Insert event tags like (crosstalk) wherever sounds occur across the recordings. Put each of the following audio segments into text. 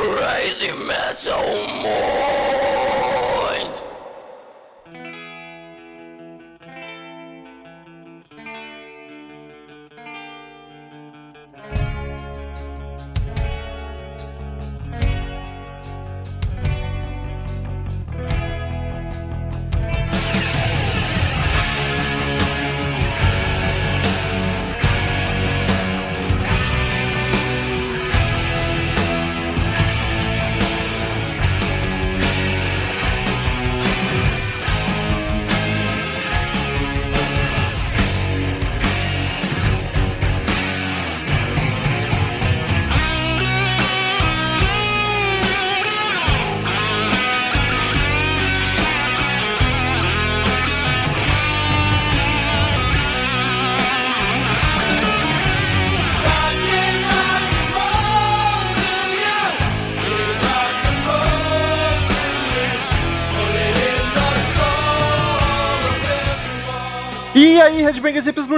Crazy Metal oh, Mind.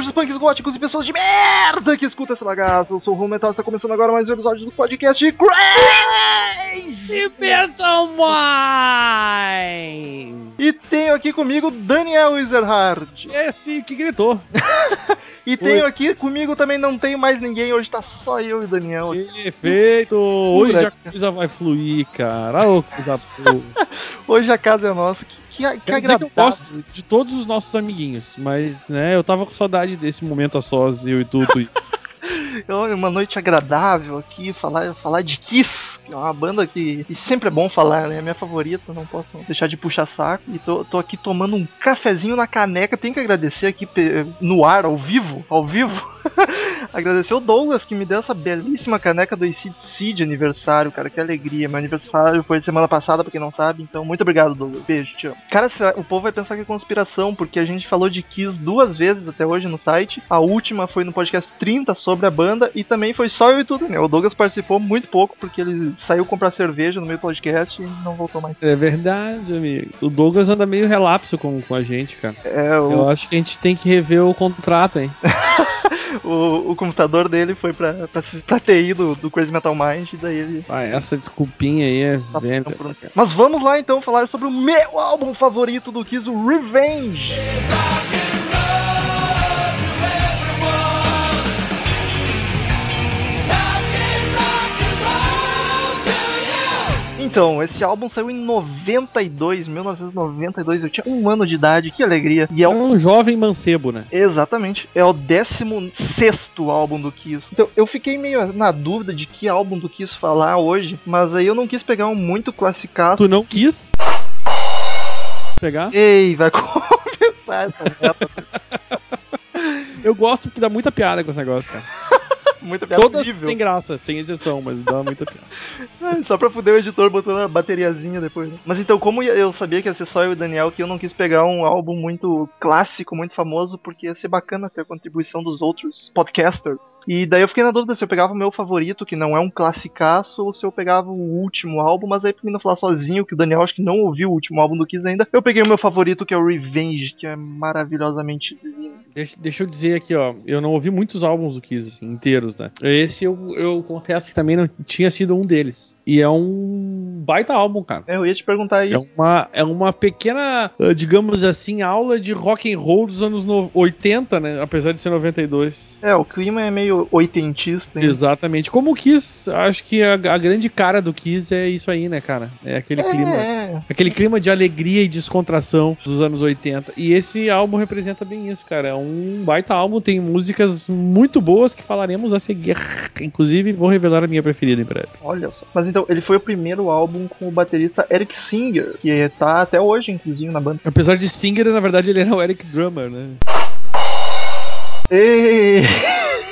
Bruxos, punks, góticos e pessoas de merda que escuta essa bagaça. Eu sou o Rum Metal, está começando agora mais um episódio do podcast Crazy! Metal Mind! E tenho aqui comigo Daniel Ezerhard. Esse que gritou. (laughs) E Foi. tenho aqui comigo também, não tenho mais ninguém, hoje tá só eu e Daniel. Perfeito! Hoje a coisa vai fluir, cara. Ô, coisa boa. (laughs) Hoje a casa é nossa, que, que, que dizer que agradável. eu gosto de todos os nossos amiguinhos, mas, né, eu tava com saudade desse momento a sós, eu e tudo. (laughs) Uma noite agradável aqui, falar, falar de Kiss, que é uma banda que, que sempre é bom falar, né? É minha favorita, não posso deixar de puxar saco. E tô, tô aqui tomando um cafezinho na caneca. Tenho que agradecer aqui no ar, ao vivo, ao vivo. (laughs) agradecer o Douglas que me deu essa belíssima caneca do ICDC de aniversário, cara. Que alegria. Meu aniversário foi semana passada, pra quem não sabe. Então, muito obrigado, Douglas. Beijo, amo. Cara, o povo vai pensar que é conspiração, porque a gente falou de Kiss duas vezes até hoje no site. A última foi no podcast 30 sobre a banda e também foi só eu e tudo, né? O Douglas participou muito pouco porque ele saiu comprar cerveja no meio do podcast e não voltou mais. É verdade, amigos. O Douglas anda meio relapso com, com a gente, cara. É, Eu acho que a gente tem que rever o contrato, hein? (laughs) o, o computador dele foi pra, pra, pra TI do, do Crazy Metal Mind e daí ele. Ah, essa desculpinha aí é tá por. Mas vamos lá então falar sobre o meu álbum favorito do Kiss, o Revenge. Então, esse álbum saiu em 92, 1992, eu tinha um ano de idade, que alegria. E é É o um jovem mancebo, né? Exatamente. É o 16 álbum do Kiss. Então, eu fiquei meio na dúvida de que álbum do Kiss falar hoje, mas aí eu não quis pegar um muito classicaço. Tu não quis pegar? Ei, vai (laughs) começar essa. Eu gosto porque dá muita piada com esse negócio, cara. (laughs) Muita piada Todas horrível. sem graça, sem exceção, mas dá muita piada. (laughs) É, Só pra fuder o editor botando a bateriazinha depois. né? Mas então, como eu sabia que ia ser só eu e o Daniel, que eu não quis pegar um álbum muito clássico, muito famoso, porque ia ser bacana ter a contribuição dos outros podcasters. E daí eu fiquei na dúvida se eu pegava o meu favorito, que não é um classicaço, ou se eu pegava o último álbum, mas aí pra mim não falar sozinho, que o Daniel acho que não ouviu o último álbum do Kiss ainda, eu peguei o meu favorito, que é o Revenge, que é maravilhosamente lindo. Deixa, deixa eu dizer aqui, ó. Eu não ouvi muitos álbuns do Kiss, assim, inteiros, né? Esse eu, eu confesso que também não tinha sido um deles. E é um baita álbum, cara. É, Eu ia te perguntar É isso. uma, é uma pequena, ah, digamos assim, aula de rock and roll dos anos no- 80, né? Apesar de ser 92. É, o clima é meio oitentista, hein? Exatamente. Como o Kiss, acho que a, a grande cara do Kiss é isso aí, né, cara? É aquele clima. É, Aquele clima de alegria e descontração dos anos 80. E esse álbum representa bem isso, cara. É um baita álbum, tem músicas muito boas que falaremos a seguir. Inclusive, vou revelar a minha preferida em breve. Olha só. Mas então, ele foi o primeiro álbum com o baterista Eric Singer, que tá até hoje, inclusive, na banda. Apesar de Singer, na verdade, ele era o Eric Drummer, né? Ei!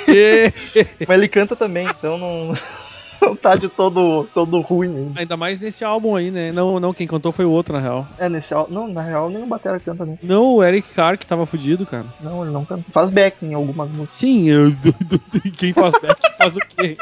(laughs) Mas ele canta também, então não, (laughs) (laughs) de todo, todo ruim. ainda. Ainda mais nesse álbum aí, né? Não, não, quem cantou foi o outro, na real. É, nesse álbum. Não, na real, nem o batera canta, né? Não, o Eric Carr que tava fudido, cara. Não, ele não canta. Faz back em algumas músicas. Sim, eu, (laughs) quem faz back faz o quê?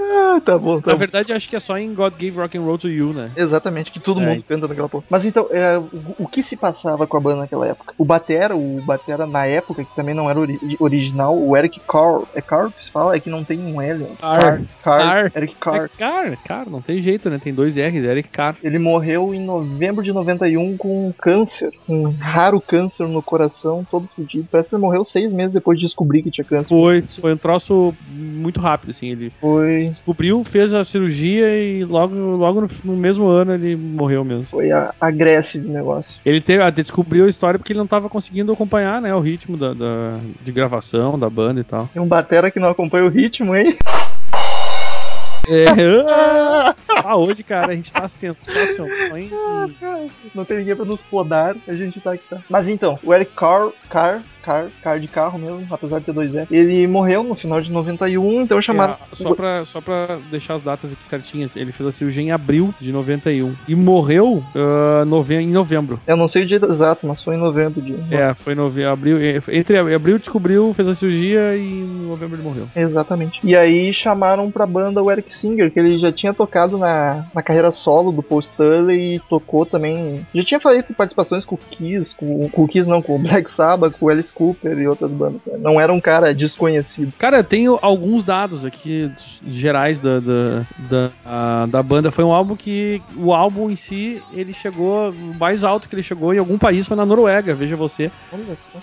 Ah, tá bom, tá Na bom. verdade, acho que é só em God Gave Rock and Roll to You, né? Exatamente, que todo É. mundo canta naquela porra. Mas então, é, o, o que se passava com a banda naquela época? O Batera, o Batera na época, que também não era ori- original, o Eric Carr. É Carr que se fala? É que não tem um L. Carr. Carr. Carr. Carr. Eric Carr. É Car, Car, não tem jeito, né? Tem dois R's, Eric Car. Ele morreu em novembro de 91 com um câncer, um raro câncer no coração, todo fodido. Parece que ele morreu seis meses depois de descobrir que tinha câncer. Foi, foi um troço muito rápido, assim. Ele Foi, descobriu, fez a cirurgia e logo, logo no, no mesmo ano ele morreu mesmo. foi a, agressivo o negócio. Ele teve, ah, descobriu a história porque ele não tava conseguindo acompanhar, né, o ritmo da, da- de gravação da banda e tal. Tem um batera que não acompanha o ritmo, hein? É, (laughs) ah, hoje, cara, a gente tá sensacional, hein? Não tem ninguém pra nos podar, a gente tá aqui tá. Mas então, o Eric Carr, Carr, Carr, Carr de carro mesmo, apesar de ter dois F, ele morreu no final de 91, então chamaram. É, só, pra, só pra deixar as datas aqui certinhas, ele fez a cirurgia em abril de 91 e morreu ah, nove- em novembro. Eu não sei o dia exato, mas foi em novembro de. É, foi em novembro, abril, entre abril descobriu, fez a cirurgia e em novembro ele morreu. Exatamente. E aí chamaram pra banda o Eric Singer, que ele já tinha tocado na, na carreira solo do Paul Stanley e tocou também. Já tinha feito participações com o Kiss, com, com o Kiss não, com o Black Sabbath, com o Alice Cooper e outras bandas. né? Não era um cara desconhecido. Cara, eu tenho alguns dados aqui gerais da, da, da, a- da banda. Foi um álbum que. O álbum em si, ele chegou. O mais alto que ele chegou em algum país foi na Noruega, veja você.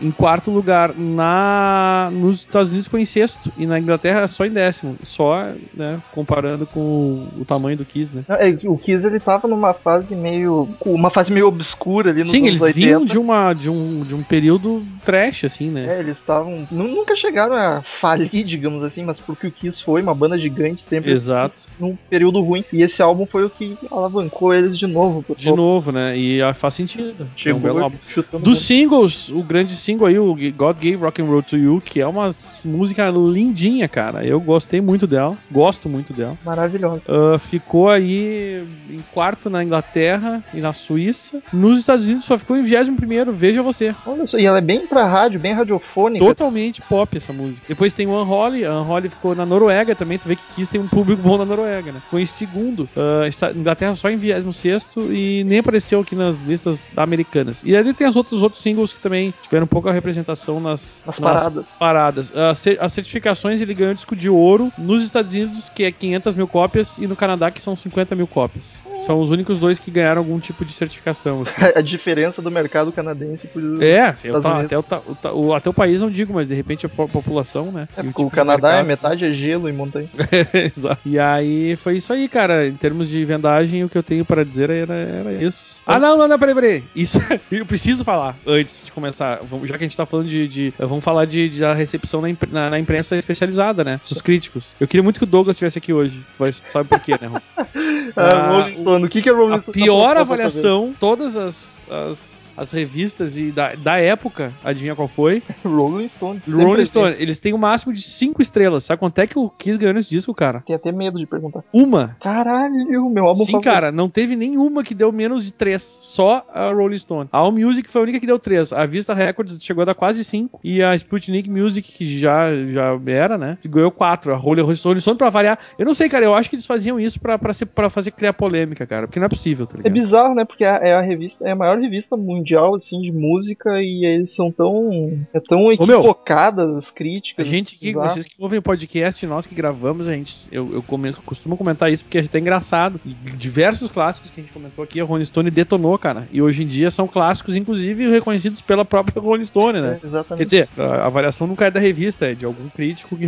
Em quarto lugar. Na, nos Estados Unidos foi em sexto. E na Inglaterra só em décimo. Só, né? Comparando com o tamanho do Kiss, né? É O Kiss ele tava numa fase meio. uma fase meio obscura ali nos Sim, eles 80. vinham de, uma, de, um, de um período trash, assim, né? É, eles estavam. nu- Nunca chegaram a falir, digamos assim, mas porque o Kiss foi uma banda gigante sempre Exato. num período ruim. E esse álbum foi o que alavancou eles de novo. De topo. novo, né? E ah, faz sentido. É um Chegou belo álbum. Dos singles, o grande single aí, o God Gave Rock and Roll to You, que é uma música lindinha, cara. Eu gostei muito dela, gosto muito dela. Maravilhosa. Ah, ficou aí em quarto na Inglaterra e na Suíça. Nos Estados Unidos só ficou em 21 primeiro, veja você. Olha só, e ela é bem pra rádio, bem radiofônica. Totalmente pop essa música. Depois tem o Unholy, a Unholy ficou na Noruega também, tu vê que Kiss tem um público bom na Noruega, né? Ficou em segundo, Ah, está- Inglaterra só em 26 e nem apareceu aqui nas listas americanas. E aí tem os outros, os outros singles que também tiveram pouca representação nas, Nas paradas. paradas. As, ce- as certificações ele ganhou disco de ouro nos Estados Unidos, que é 500 mil cópias, e no Canadá, que são 50 mil cópias. São os únicos dois que ganharam algum tipo de certificação. assim. (laughs) A diferença do mercado canadense por. É, eu tá- até, o, o ta- o- até o país não digo, mas de repente a po- população, né? É, o o tipo de Canadá é metade é gelo e montanha. (laughs) Exato. E aí foi isso aí, cara. Em termos de vendagem, o que eu tenho para dizer era, era isso. Ah, não, não, não, peraí, peraí. Isso (laughs) eu preciso falar antes de começar. Vamos- Já que a gente tá falando de. de- vamos falar de, de a recepção na, impre- na- na imprensa especializada, né? Dos críticos. Eu queria muito que o Douglas estivesse aqui hoje. Tu vai, sabe por quê, né, Ron? (laughs) Ah, Ah. O que, que é Rolling A Stone? pior Tá pra- avaliação, todas as, as, as revistas e da, da época, adivinha qual foi? (laughs) Rolling Stone. Rolling. Stone. Eles têm o máximo de 5 estrelas. Sabe quanto é que o Kiss ganhou nesse disco, cara? Tenho até medo de perguntar. Uma. Caralho, meu álbum Sim, favorito. cara, não teve nenhuma que deu menos de 3. Só a Rolling Stone. A All Music foi a única que deu 3. A Vista Records chegou a dar quase 5. E a Sputnik Music, que já, já era, né? Ganhou 4. A Rolling Rolling Stone, pra variar. Eu não sei, cara. Eu acho que eles faziam isso pra, pra, ser, pra fazer criar polêmica, cara. Porque não é possível, tá É ligado? bizarro, né? Porque é a revista, é a maior revista mundial assim de música e eles são tão é tão Ô, equivocadas as A críticas. gente que, bizarro. vocês que ouvem o podcast, nós que gravamos, a gente, eu, eu costumo comentar isso porque a é engraçado. E diversos clássicos que a gente comentou aqui, a Rolling Stone detonou, cara. E hoje em dia são clássicos, inclusive, reconhecidos pela própria Rolling Stone, né? É, exatamente. Quer dizer, a avaliação nunca é da revista, é de algum crítico que é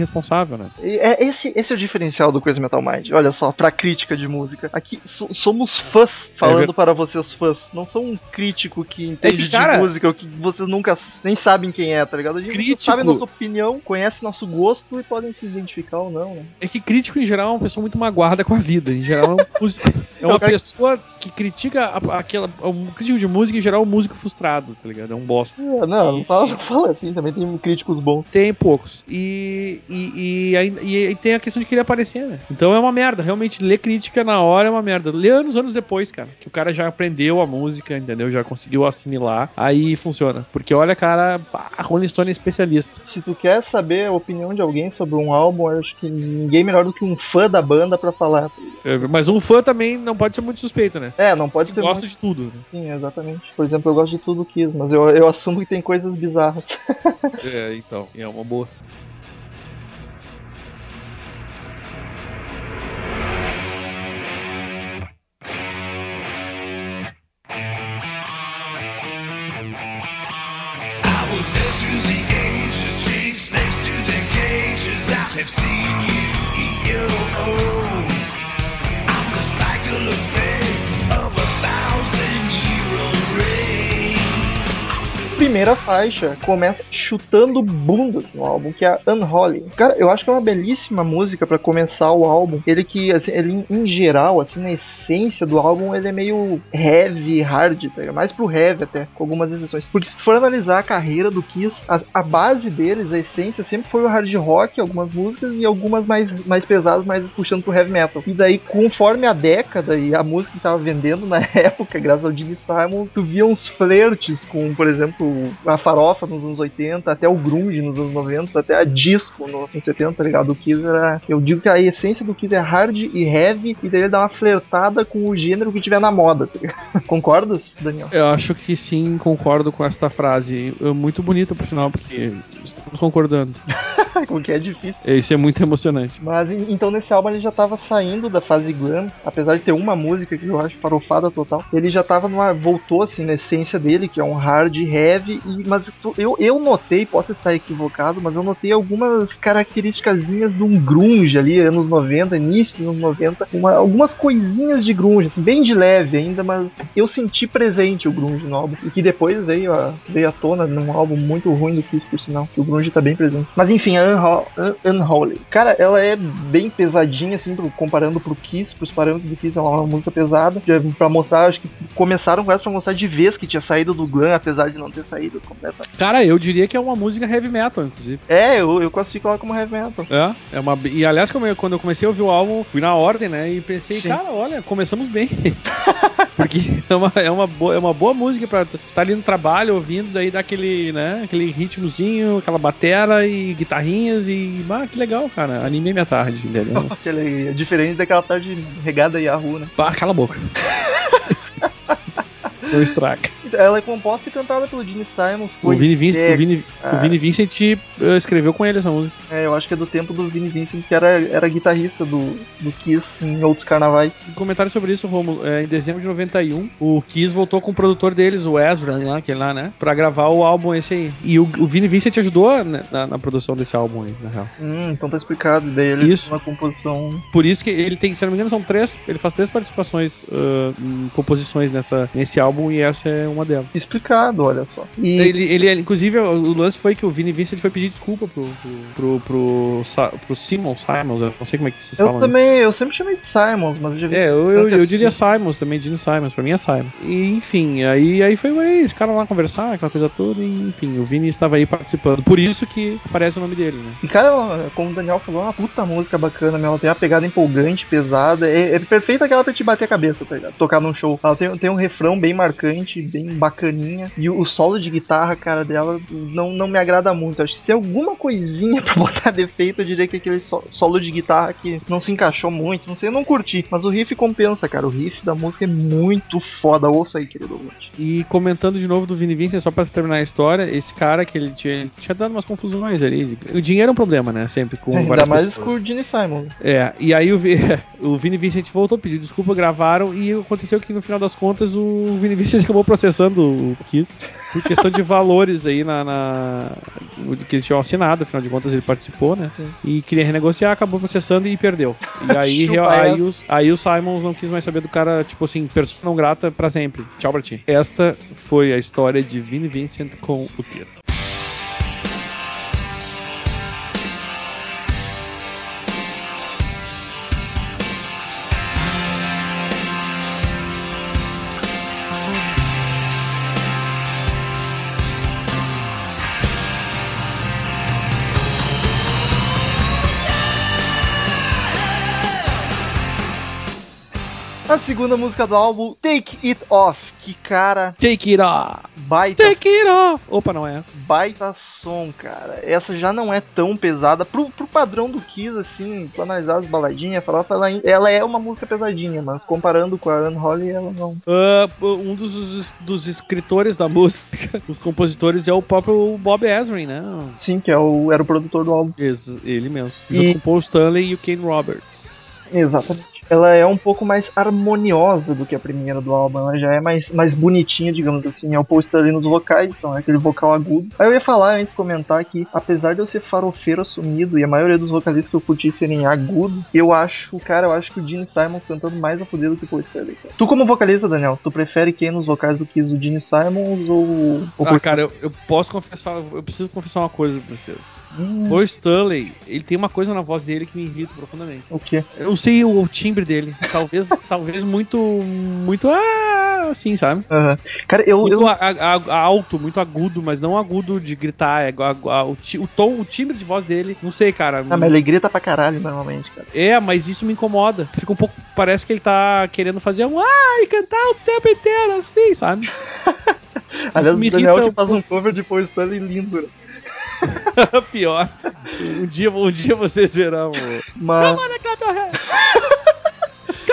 né? E É, esse, esse é o diferencial do Crazy Metal Mind. Olha só, pra crítica de música. Aqui so- somos fãs falando É para vocês fãs. Não sou um crítico que entende que, cara- de música, ou que vocês nunca nem sabem quem é, tá ligado? A gente Crítico- sabe a nossa opinião, conhece nosso gosto e podem se identificar ou não, né? É que crítico, em geral, é uma pessoa muito magoada com a vida. Em geral, é, um músico- (laughs) é uma pessoa que critica a- aquela. Um crítico de música, em geral, é um músico frustrado, tá ligado? É um bosta. Ah, Não, não fala, fala assim, também tem críticos bons. Tem poucos. E, e, e, aí- e aí tem a questão de querer aparecer, né? Então é uma merda. Realmente, ler crítica na hora é uma merda. Lê anos, anos depois, cara, que o cara já aprendeu a música, entendeu? Já conseguiu assimilar. Aí funciona. Porque olha, cara, a Rolling Stone é especialista. Se tu quer saber a opinião de alguém sobre um álbum, eu acho que ninguém melhor do que um fã da banda pra falar. É, mas um fã também não pode ser muito suspeito, né? É, não pode Que ser. gosta muito- de tudo. né? Sim, exatamente. Por exemplo, eu gosto de tudo Kiss, mas eu, eu assumo que tem coisas bizarras. (laughs) É, então, é uma boa. Have seen you Primeira faixa começa chutando bunda no álbum, que é Unholy. Cara, eu acho que é uma belíssima música pra começar o álbum. Ele que, assim, ele em- geral, assim, na essência do álbum, ele é meio heavy, hard, tá mais pro heavy até, com algumas exceções. Porque se tu for analisar a carreira do Kiss, a, a base deles, a essência, sempre foi o hard rock, algumas músicas e algumas mais, mais pesadas, mais puxando pro heavy metal. E daí, conforme a década e a música que tava vendendo na (laughs) época, graças ao Jimmy Simon, tu via uns flertes com, por exemplo, a farofa nos anos 80, até o grunge nos anos 90, até a disco no- nos 70, tá ligado? O Kiss era... Eu digo que a essência do Kiss é hard e heavy, e daí ele dá uma flertada com o gênero que tiver na moda, tá ligado? (laughs) Concordas, Daniel? Eu acho que sim, concordo com esta frase. É muito bonita, por sinal, porque estamos concordando. (laughs) Como que é difícil. Isso é muito emocionante. Mas en- então nesse álbum ele já tava saindo da fase glam, apesar de ter uma música que eu acho farofada total. Ele já tava numa voltou assim na essência dele, que é um hard heavy e mas tu- eu, eu notei, posso estar equivocado, mas eu notei algumas características de um grunge ali, anos 90, início dos anos 90, uma- algumas coisinhas de grunge, assim, bem de leve ainda, mas eu senti presente o grunge no álbum e que depois veio a, veio à tona num álbum muito ruim do Kiss, por sinal, que o grunge tá bem presente. Mas enfim, a Unho- Un- Unholy. Cara, ela é bem pesadinha, assim, pro- comparando pro Kiss, pros parâmetros do Kiss, ela é uma música pesada. Pra mostrar, acho que começaram com essa pra mostrar de vez que tinha saído do glam, apesar de não ter saído completamente. Cara, eu diria que é uma música heavy metal, inclusive. É, eu, eu classifico ela como heavy metal. É, é uma. E aliás, quando eu comecei a ouvir o álbum, fui na ordem, né? E pensei, Sim. cara, olha, começamos bem. (laughs) Porque é uma, é, uma boa, é uma boa música pra tu estar ali no trabalho ouvindo, daí dá aquele, né? Aquele ritmozinho, aquela batera e guitarrinhas e. Ah, que legal, cara. Animei minha tarde, entendeu? (laughs) Aquele, é diferente daquela tarde regada Yahoo, né? Pá, cala a boca. (laughs) Não estraga. Ela é composta e cantada pelo Gene Simons. O Vini Vincent, é, o Vini, ah. o Vini Vincent eh, escreveu com ele essa música. É, eu acho que é do tempo do Vini Vincent, que era, era guitarrista do, do Kiss em outros carnavais. Um comentário sobre isso, Romulo. É, em dezembro de 91, o Kiss voltou com o produtor deles, o Ezra, lá, aquele lá, né? Pra gravar o álbum esse aí. E o, o Vini Vincent ajudou né, na, na produção desse álbum aí, na real. Hum, então tá explicado. Daí ele Isso. uma composição. Por isso que ele tem, se não me engano, são três. Ele faz três participações em composições nessa, nesse álbum e essa é uma delas. Explicado, olha só. E Ele, ele, inclusive, o lance foi que o Vini Vincent foi pedir desculpa pro, pro, pro, pro, pro Simon, Simons, eu não sei como é que vocês eu falam também, eu sempre chamei de Simons, mas eu já vi. É, eu, eu, eu diria Simons também, Gene Simons, pra mim é Simons. E, enfim, aí, aí foi aí, esse cara lá conversar, aquela coisa toda, e, enfim, o Vini estava aí participando. Por isso que aparece o nome dele, né? E cara, como o Daniel falou, é uma puta música bacana. Ela tem uma pegada empolgante, pesada. É, é perfeita aquela pra te bater a cabeça, tá ligado? Tocar num show. Ela tem, tem um refrão bem marcante, bem bacaninha. E o, solo de guitarra, cara, dela não, não me agrada muito. Acho que se alguma coisinha (laughs) pra botar defeito, eu diria que aquele so- solo de guitarra que não se encaixou muito. Não sei, eu não curti. Mas o riff compensa, cara. O riff da música é muito foda. Ouça aí, querido ouvinte. E comentando de novo do Vini Vincent, só pra terminar a história, esse cara que ele tinha, ele tinha dado umas confusões ali. O dinheiro é um problema, né? Sempre com Ainda várias mais pessoas. com o Gene Simon. É, e aí o, (laughs) o Vini Vincent voltou, pediu desculpa, gravaram, e aconteceu que no final das contas o Vini Vincent acabou processando o Kiss por questão de valores aí na, na- o que eles tinham assinado, afinal de contas ele participou, né? Sim. E queria renegociar, acabou processando e perdeu. E aí, (laughs) aí, os, aí o Simons não quis mais saber do cara, tipo assim, persona não grata pra sempre. Tchau pra ti. Esta foi a história de Vini Vincent com o Kiss. A segunda música do álbum, Take It Off. Que cara, Take it off! baita, Take it off! Opa, não é essa. baita som, cara. Essa já não é tão pesada. Pro, pro padrão do Kiss, assim, pra analisar as baladinhas, falar, ela, ela é uma música pesadinha, mas comparando com a Unholy, ela não. Ah, um dos, dos escritores da música, (laughs) os compositores, é o próprio Bob Ezrin, né? Sim, que é o, era o produtor do álbum. Ele mesmo. E- Junto com o Paul Stanley e o Ken Roberts. Exatamente. Ela é um pouco mais harmoniosa do que a primeira do álbum. Ela já é mais, mais bonitinha, digamos assim. É o Paul Stanley nos vocais, então é aquele vocal agudo. Aí eu ia falar antes de comentar que, apesar de eu ser farofeiro assumido e a maioria dos vocalistas que eu curti serem agudos, eu acho, cara, eu acho que o Gene Simons cantando mais a fuder do que o Paul Stanley. cara. Tu, como vocalista, Daniel, tu prefere quem nos vocais do que o Gene Simons ou o Ah, cara, eu, eu posso confessar, eu preciso confessar uma coisa pra vocês. Hum, O Stanley, ele tem uma coisa na voz dele que me irrita profundamente. o quê? Eu sei o, o timbre dele. Talvez, (laughs) talvez muito, muito, ah, assim, sabe? Cara, eu, Muito eu a- a- alto, muito agudo, mas não agudo de gritar. É, a- o, o tom, o timbre de voz dele, não sei, cara. Ah, mas ele grita pra caralho normalmente, cara. É, mas isso me incomoda. Fica um pouco. Parece que ele tá querendo fazer um ai, cantar o tempo inteiro, assim, sabe? (laughs) Aliás, o Daniel que faz um cover de Paul Stanley lindo. né? (laughs) Pior. Um dia, um dia vocês verão. Mas. Come on, clap your hands. Clap your hands, clap those hands.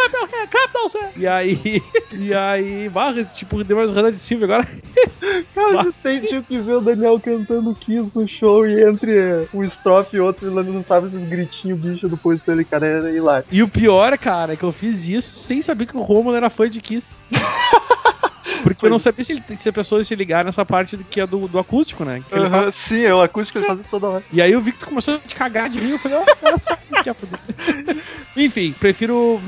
E aí, (laughs) e aí, barra, tipo, deu umas ranas de Silvio agora. (laughs) Cara, você tem tinha que ver o Daniel cantando Kiss no show e entre um estrofe e outro ele não sabe esses gritinhos bicho do Paul Stanley, cara, era hilário. E o pior, cara, é que eu fiz isso sem saber que o Romulo era fã de Kiss. (laughs) Porque eu não sabia se, ele, se a pessoa se ligar nessa parte que é do, do acústico, né? Que ele fala- sim, é o acústico ele faz isso toda hora. E aí eu vi que tu começou a te cagar de rir, eu falei, ó, cara, sabe o que é. (laughs) Enfim, prefiro.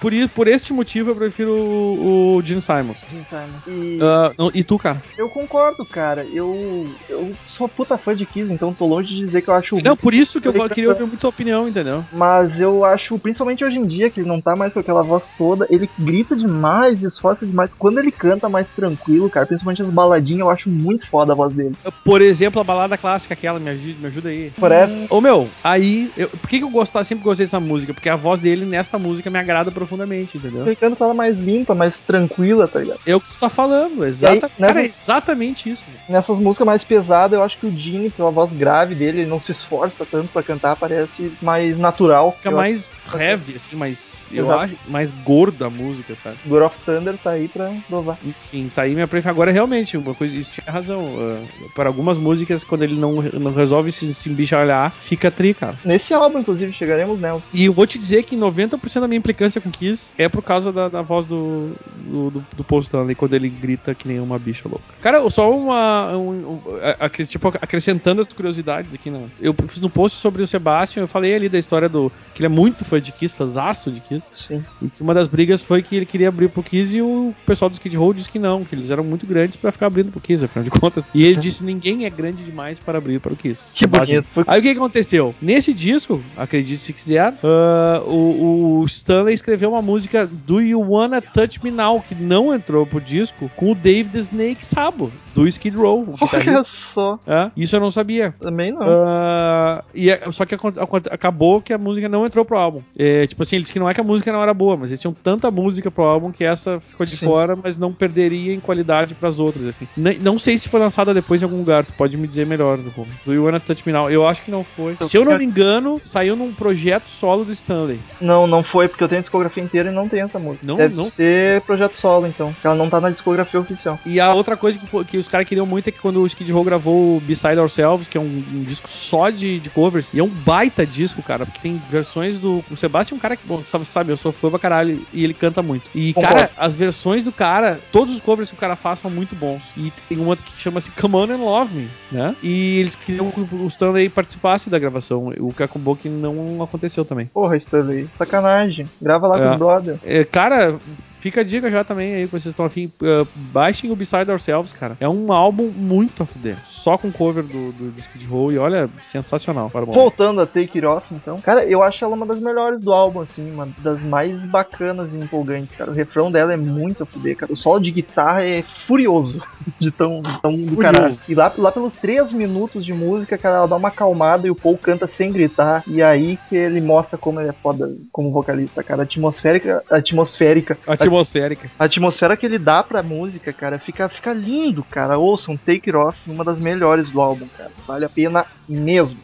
Por, i- por este motivo, eu prefiro o, o Gene Simons. E não, e tu, cara? eu concordo, cara. Eu, eu sou puta fã de Kiss, então tô longe de dizer que eu acho Não, por isso que eu queria ouvir muito a opinião, entendeu? Mas eu acho, principalmente hoje em dia, que ele não tá mais com aquela voz toda, ele grita demais, esforça demais. Quando ele canta mais tranquilo, cara, principalmente as baladinhas, eu acho muito foda a voz dele. Por exemplo, a balada clássica, aquela, me ajuda, me ajuda aí. Forever. Ô meu, aí. eu- por que, que eu gostar, sempre gostei dessa música? Porque a voz dele nesta música me agrada profundamente, entendeu? Ele canta ela mais limpa, mais tranquila, tá ligado? É o que tu tá falando, exata, nessa- cara, é exatamente isso. Nessas músicas mais pesadas, eu acho que o Gene, pela voz grave dele, ele não se esforça tanto pra cantar, parece mais natural. Fica mais heavy, assim, mais. Eu acho mais gorda a música, sabe? acho God of Thunder tá aí pra provar. Enfim, tá aí minha preferência. Agora, realmente, uma coisa, isso tinha razão. ah, para algumas músicas, quando ele não, não resolve se, se fica tri, cara. Nesse álbum, inclusive, chegaremos nela. E eu vou te dizer que 90% da minha implicância com Kiss é por causa da, da voz do, do, do, do Paul Stanley, quando ele grita que nem uma bicha louca. Cara, só uma. um- um- a- a- tipo, acrescentando as curiosidades aqui, né? Eu fiz um post sobre o Sebastian, eu falei ali da história do. que ele é muito fã de Kiss, fãzaço de Kiss. Sim. E que uma das brigas foi que ele queria abrir pro Kiss e o pessoal do Skid Row disse que não, que eles eram muito grandes pra ficar abrindo pro Kiss, afinal de contas. E ele disse: ninguém é grande demais para abrir para o Kiss. Que bonito. Aí o que aconteceu? Nesse disco, acredite se quiser, ah, o, o Stanley escreveu uma música Do You Wanna Touch Me Now, que não entrou pro disco, com o the Snake Sabo, do Skid Row, Olha só. É, isso eu não sabia. Também não. Ah, e é- só que acon- acon- acabou que a música não entrou pro álbum. É, tipo assim, ele disse que não é que a música não era boa, mas eles tinham tanta música pro álbum que essa ficou de Sim. fora, mas não perderia em qualidade pras outras. Assim. Não sei se foi lançada depois em algum lugar, tu pode me dizer melhor. Do, do You Wanna Touch Me Now. Eu acho que não foi. Se eu não me engano, saiu num projeto solo do Stanley. Não, não foi, porque eu tenho a discografia inteira e não tem essa música. Não- Deve não? ser projeto solo, então. Porque ela não tá na discografia oficial. E a outra coisa que, que os caras queriam muito é que quando o Skid Row gravou o Beside Ourselves, que é um, um disco só de, de covers, e é um baita disco, cara, porque tem versões do. O Sebastian é um cara que, bom, sabe, sabe, eu sou fã pra caralho e ele canta muito. E, Concordo. cara, as versões do cara, todos os covers que o cara faz são muito bons. E tem uma que chama-se Come On and Love Me, né? E eles queriam que o Stanley participasse da gravação, o que acabou que não aconteceu também. Porra, Stanley. Sacanagem. Grava lá É. com o brother. É, cara, fica a dica já também aí, vocês estão afim. Uh, baixem o Beside Ourselves, cara. É um álbum muito a fuder. Só com cover do, do, do Skid Row e olha, sensacional. Para. Voltando a Take It Off, então. Cara, eu acho ela uma das melhores do álbum, assim, uma das mais bacanas e empolgantes, cara. O refrão dela é muito a fuder, cara. O solo de guitarra é furioso (laughs) de tão, tão do caralho. E lá, lá pelos três minutos de música, cara, ela dá uma acalmada e o Paul canta sem gritar. E aí que ele mostra como ele é foda como vocalista, cara. Atmosférica, atmosférica. Atmosférica. A atmosfera que ele dá pra música, cara, fica, fica lindo, cara. Ouçam Take It Off, uma das melhores do álbum, cara. Vale a pena mesmo.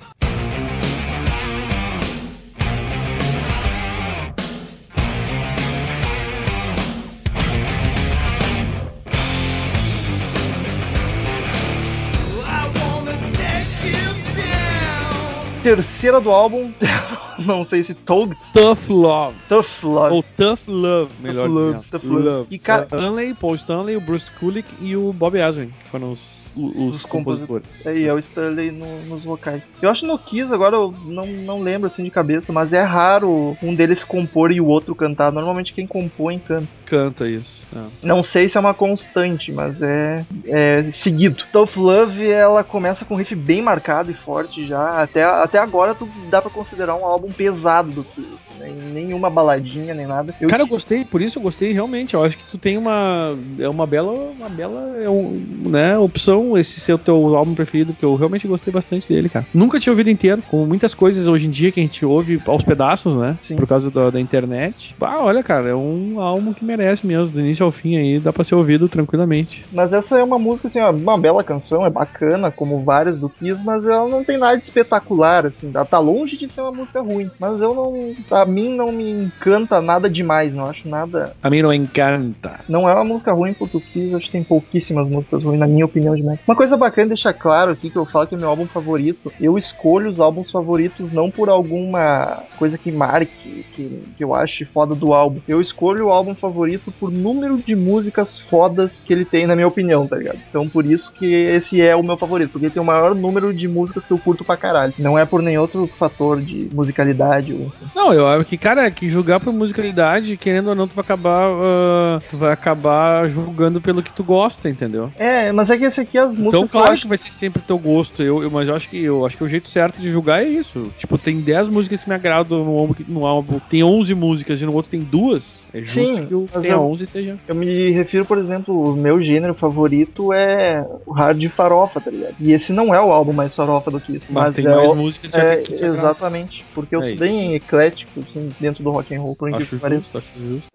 Terceira do álbum, (laughs) não sei se Toad, Tough Love. Tough Love. Ou Tough Love, melhor Love, dizendo. Tough Love. E, cara- Stanley, Paul Stanley, o Bruce Kulick e o Bob Ezrin, que foram os, os, Os compositores. É, e é o Stanley no- nos vocais. Eu acho no Kiss, agora eu não, não lembro assim de cabeça, mas é raro um deles compor e o outro cantar. Normalmente quem compõe canta. Canta isso. é. Não sei se é uma constante, mas é, é seguido. Tough Love, ela começa com um riff bem marcado e forte já. Até, até agora tu dá pra considerar um álbum pesado do Kiss. Né? Nenhuma baladinha, nem nada. Eu Cara, eu gostei, por isso eu gostei realmente. Eu acho que tu tem uma é uma bela, uma bela é um, né, opção esse ser o teu álbum preferido, porque eu realmente gostei bastante dele, cara. Nunca tinha ouvido inteiro, como muitas coisas hoje em dia que a gente ouve aos pedaços, né? Sim. Por causa da, da internet. Ah, olha, cara, é um álbum que merece mesmo, do início ao fim aí, dá pra ser ouvido tranquilamente. Mas essa é uma música, assim, ó, uma bela canção, é bacana, como várias do Kiss, mas ela não tem nada de espetacular, assim. Ela tá longe de ser uma música ruim. Mas eu não. A mim não me encanta nada demais, não acho nada. A mim não encanta. Não é uma música ruim Kiss, acho que tem pouquíssimas músicas ruins, na minha opinião de Mac. Uma coisa bacana deixar claro aqui que eu falo que é meu álbum favorito. Eu escolho os álbuns favoritos não por alguma coisa que marque, que, que eu ache foda do álbum. Eu escolho o álbum favorito por número de músicas fodas que ele tem, na minha opinião, tá ligado? Então por isso que esse é o meu favorito, porque ele tem o maior número de músicas que eu curto pra caralho. Não é por nenhum outro fator de musicalidade ou. Não, eu acho que, cara, que julgar por musicalidade, querendo ou não, tu vai acabar. ah, tu vai acabar julgando pelo que tu gosta, entendeu? É, mas é que esse aqui as músicas Então, que eu claro acho que vai ser sempre teu gosto, eu, eu- mas eu acho que eu acho que o jeito certo de julgar é isso. Tipo, tem 10 músicas que me agradam no álbum, que- no álbum tem 11 músicas e no outro tem duas. É justo Sim, que o que mas tenha eu- 11 seja. Eu me refiro, por exemplo, o meu gênero favorito é o hard farofa, tá ligado? E esse não é o álbum mais farofa do Kiss. Mas, tem é mais o- músicas que É, que exatamente, porque eu É sou bem eclético assim, dentro do rock and roll, por incrível Acho que pareça. justo, acho justo.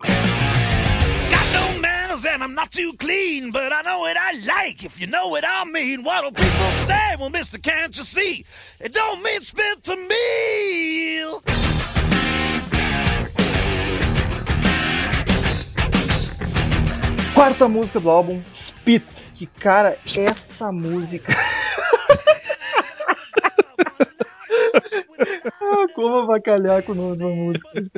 And I'm not too clean, but I know what I like, if you know what I mean. What do people say? Well, mister, can't you see? It don't mean spit to me. Quarta música do álbum, Spit. Que cara, essa música. (laughs) ah, (laughs) como avacalhar com o nome da música.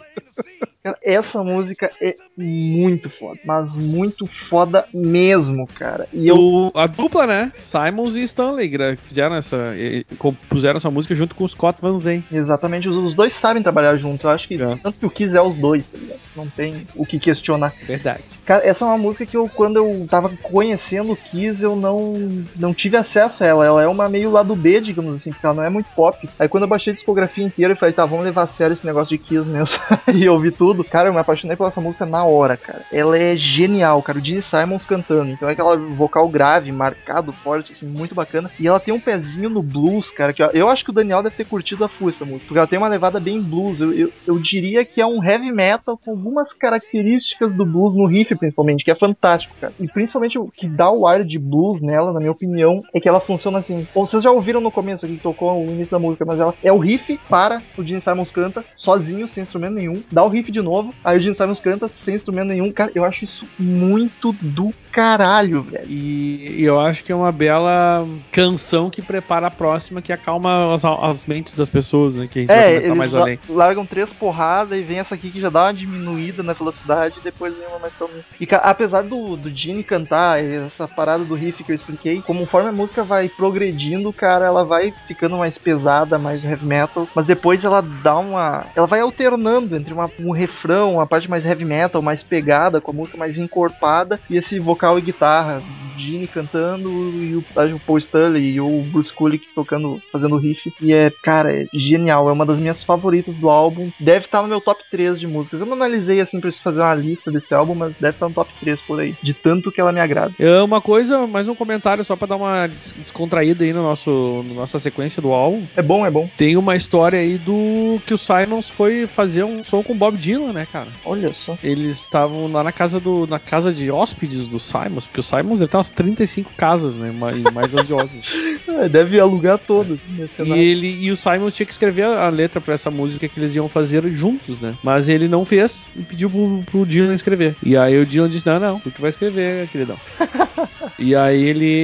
Cara, essa música é muito foda, mas muito foda mesmo, cara. E eu O- a dupla, né? Simons e Stanley gra- fizeram essa. compuseram essa música junto com o Scott Van Zandt. Exatamente, os, os dois sabem trabalhar junto. Eu acho que É. tanto que o Kiss é os dois, tá ligado? Não tem o que questionar. Verdade. Cara, essa é uma música que eu, quando eu tava conhecendo o Kiss, eu não, não tive acesso a ela. Ela é uma meio lado B, digamos assim, porque ela não é muito pop. Aí quando eu baixei a discografia inteira, eu falei, tá, vamos levar a sério esse negócio de Kiss mesmo. (laughs) e eu ouvi tudo. Cara, eu me apaixonei pela essa música na hora, cara. Ela é genial, cara. O Gene Simons cantando. Então é aquela vocal grave, marcado, forte, assim, muito bacana. E ela tem um pezinho no blues, cara. Que eu- acho que o Daniel deve ter curtido a full essa música. Porque ela tem uma levada bem blues. Eu, eu, eu diria que é um heavy metal com algumas características do blues no riff, principalmente, que é fantástico, cara. E principalmente o que dá o ar de blues nela, na minha opinião, é que ela funciona assim. Ou vocês já ouviram no começo aqui que tocou no início da música, mas ela é o riff, para, o Gene Simons canta, sozinho, sem instrumento nenhum, dá o riff de novo, aí o Gene Simons canta sem instrumento nenhum. Cara, eu acho isso muito do caralho, velho. E, e eu acho que é uma bela canção que prepara a próxima, que acalma as, as mentes das pessoas, né? Que a gente vai É, comentar eles mais além. largam três porradas e vem essa aqui que já dá uma diminuída na velocidade e depois vem uma mais calminha. E apesar do, do Gene cantar essa parada do riff que eu expliquei, conforme a música vai progredindo, cara, ela vai ficando mais pesada, mais heavy metal, mas depois ela dá uma. Ela vai alternando entre uma- um refrão, a parte mais heavy metal, mais pegada, com a música mais encorpada, e esse vocal e guitarra, Gene cantando e o, o Paul Stanley e o Bruce Kulick tocando, fazendo riff. E é, cara, é genial, é uma das minhas favoritas do álbum. Deve estar no meu top 3 de músicas. Eu não analisei assim pra fazer uma lista desse álbum, mas deve estar no top 3 por aí, de tanto que ela me agrada. É uma coisa, mais um comentário só pra dar uma des- descontraída aí no nosso, na nossa sequência do álbum. É bom, é bom. Tem uma história aí do que o Simons foi fazer um som com o Bob Dylan, né, cara? Olha só. Eles estavam lá na casa do na casa de hóspedes do Simons, porque o Simons deve ter umas 35 casas, né, mais, mais as de hóspedes. É, deve alugar todo nesse E cenário. ele e o Simons tinha que escrever a letra pra essa música que eles iam fazer juntos, né? Mas ele não fez e pediu pro, pro Dylan escrever. E aí o Dylan disse: Não, não, tu que vai escrever, queridão. (laughs) e aí ele.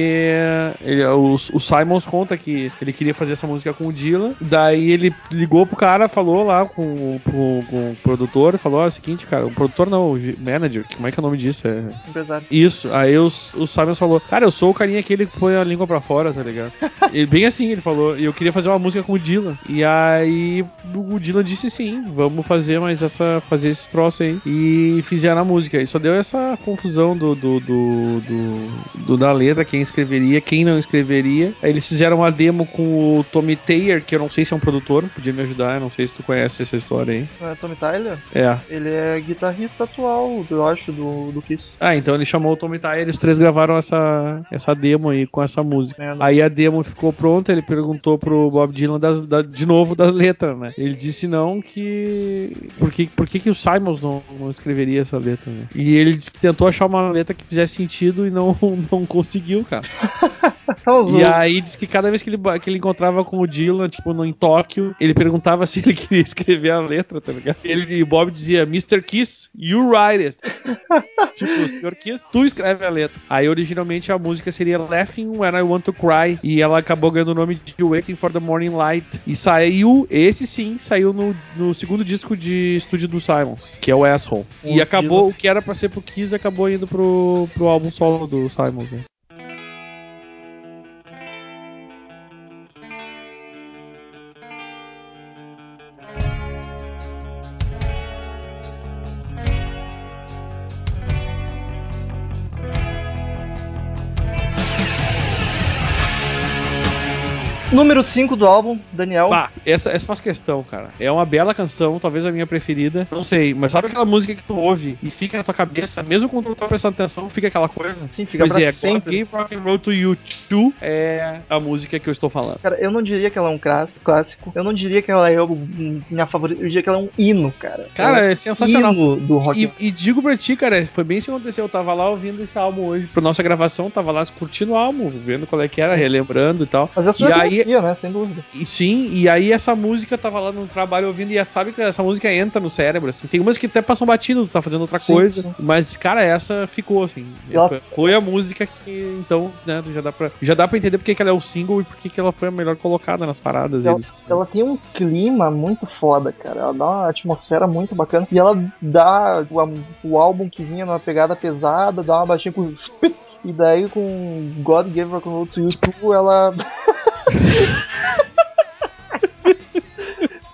ele o, o Simons conta que ele queria fazer essa música com o Dylan. Daí ele ligou pro cara, falou lá com, o- pro- com o produtor, falou: Ó, é o seguinte, cara, o produtor não, o manager, como é que é o nome disso? É. Empresário. Isso, aí o, o Simons falou, cara, eu sou o carinha aquele que põe a língua pra fora, tá ligado? Ele, bem assim, ele falou, e eu queria fazer uma música com o Dylan. E aí o Dylan disse sim, vamos fazer mais essa, fazer esse troço aí. E fizeram a música. E só deu essa confusão do, do, do, do- do- da letra, quem escreveria, quem não escreveria. Aí eles fizeram uma demo com o Tommy Taylor, que eu não sei se é um produtor, podia me ajudar, eu não sei se tu conhece essa história aí. É Tommy Tyler? É. Ele é guitarrista atual, eu acho, do, do Kiss. Ah, então ele chamou o Tommy Tyler e os três gravaram essa, essa demo aí com essa música. É, Aí a demo ficou pronta, ele perguntou pro Bob Dylan das- da- de novo das letras, né? Ele disse não que. Por que, por que, que o Simons não, não escreveria essa letra, né? E ele disse que tentou achar uma letra que fizesse sentido e não, (laughs) não conseguiu, cara. Os- E aí disse que cada vez que ele, que ele encontrava com o Dylan, tipo, no, em Tóquio, ele perguntava (laughs) se ele queria escrever a letra, tá ligado? Ele, e o Bob dizia, Mr. Kiss, you write it. (laughs) tipo, Sr. Kiss, tu escreve a letra. Aí originalmente a música seria Laughing When I Want to Cry. E ela acabou ganhando o nome de Waiting for the Morning Light. E saiu, esse sim, saiu no, no segundo disco de estúdio do Simons, que é o Asshole. O E acabou, o que era pra ser pro Kiss, acabou indo pro, pro álbum solo do Simons, né? Número 5 do álbum, Daniel. Pá, essa, essa faz questão, cara. É uma bela canção, talvez a minha preferida. Não sei, mas sabe aquela música que tu ouve e fica na tua cabeça, mesmo quando tu tá prestando atenção, fica aquela coisa? Sim, fica Pois pra é, sempre. Gave Rock and Roll to You Too é a música que eu estou falando. Cara, eu não diria que ela é um clás- clássico. Eu não diria que ela é o- minha favorita. Eu diria que ela é um hino, cara. Cara, Ela é sensacional. hino do rock. E, e digo pra ti, cara, foi bem isso que aconteceu. Eu tava lá ouvindo esse álbum hoje pra nossa gravação, tava lá curtindo o álbum, vendo qual é que era, relembrando e tal. Mas essa E aí- conhecia, né? Sem dúvida. E sim, e aí essa música tava lá no trabalho ouvindo, e é, sabe que essa música entra no cérebro, assim. Tem umas que até passam batido, tu tá fazendo outra Sim, coisa. sim. Mas, cara, essa ficou, assim. Ela- Foi, a música que, então, né, já dá pra, já dá pra entender porque que ela é o single e porque que ela foi a melhor colocada nas paradas. Ela, eles- ela tem um clima muito foda, cara. Ela dá uma atmosfera muito bacana. E ela dá o, o álbum que vinha numa pegada pesada, dá uma baixinha com. E daí com God Gave Rock and Roll to You Too, ela. (laughs)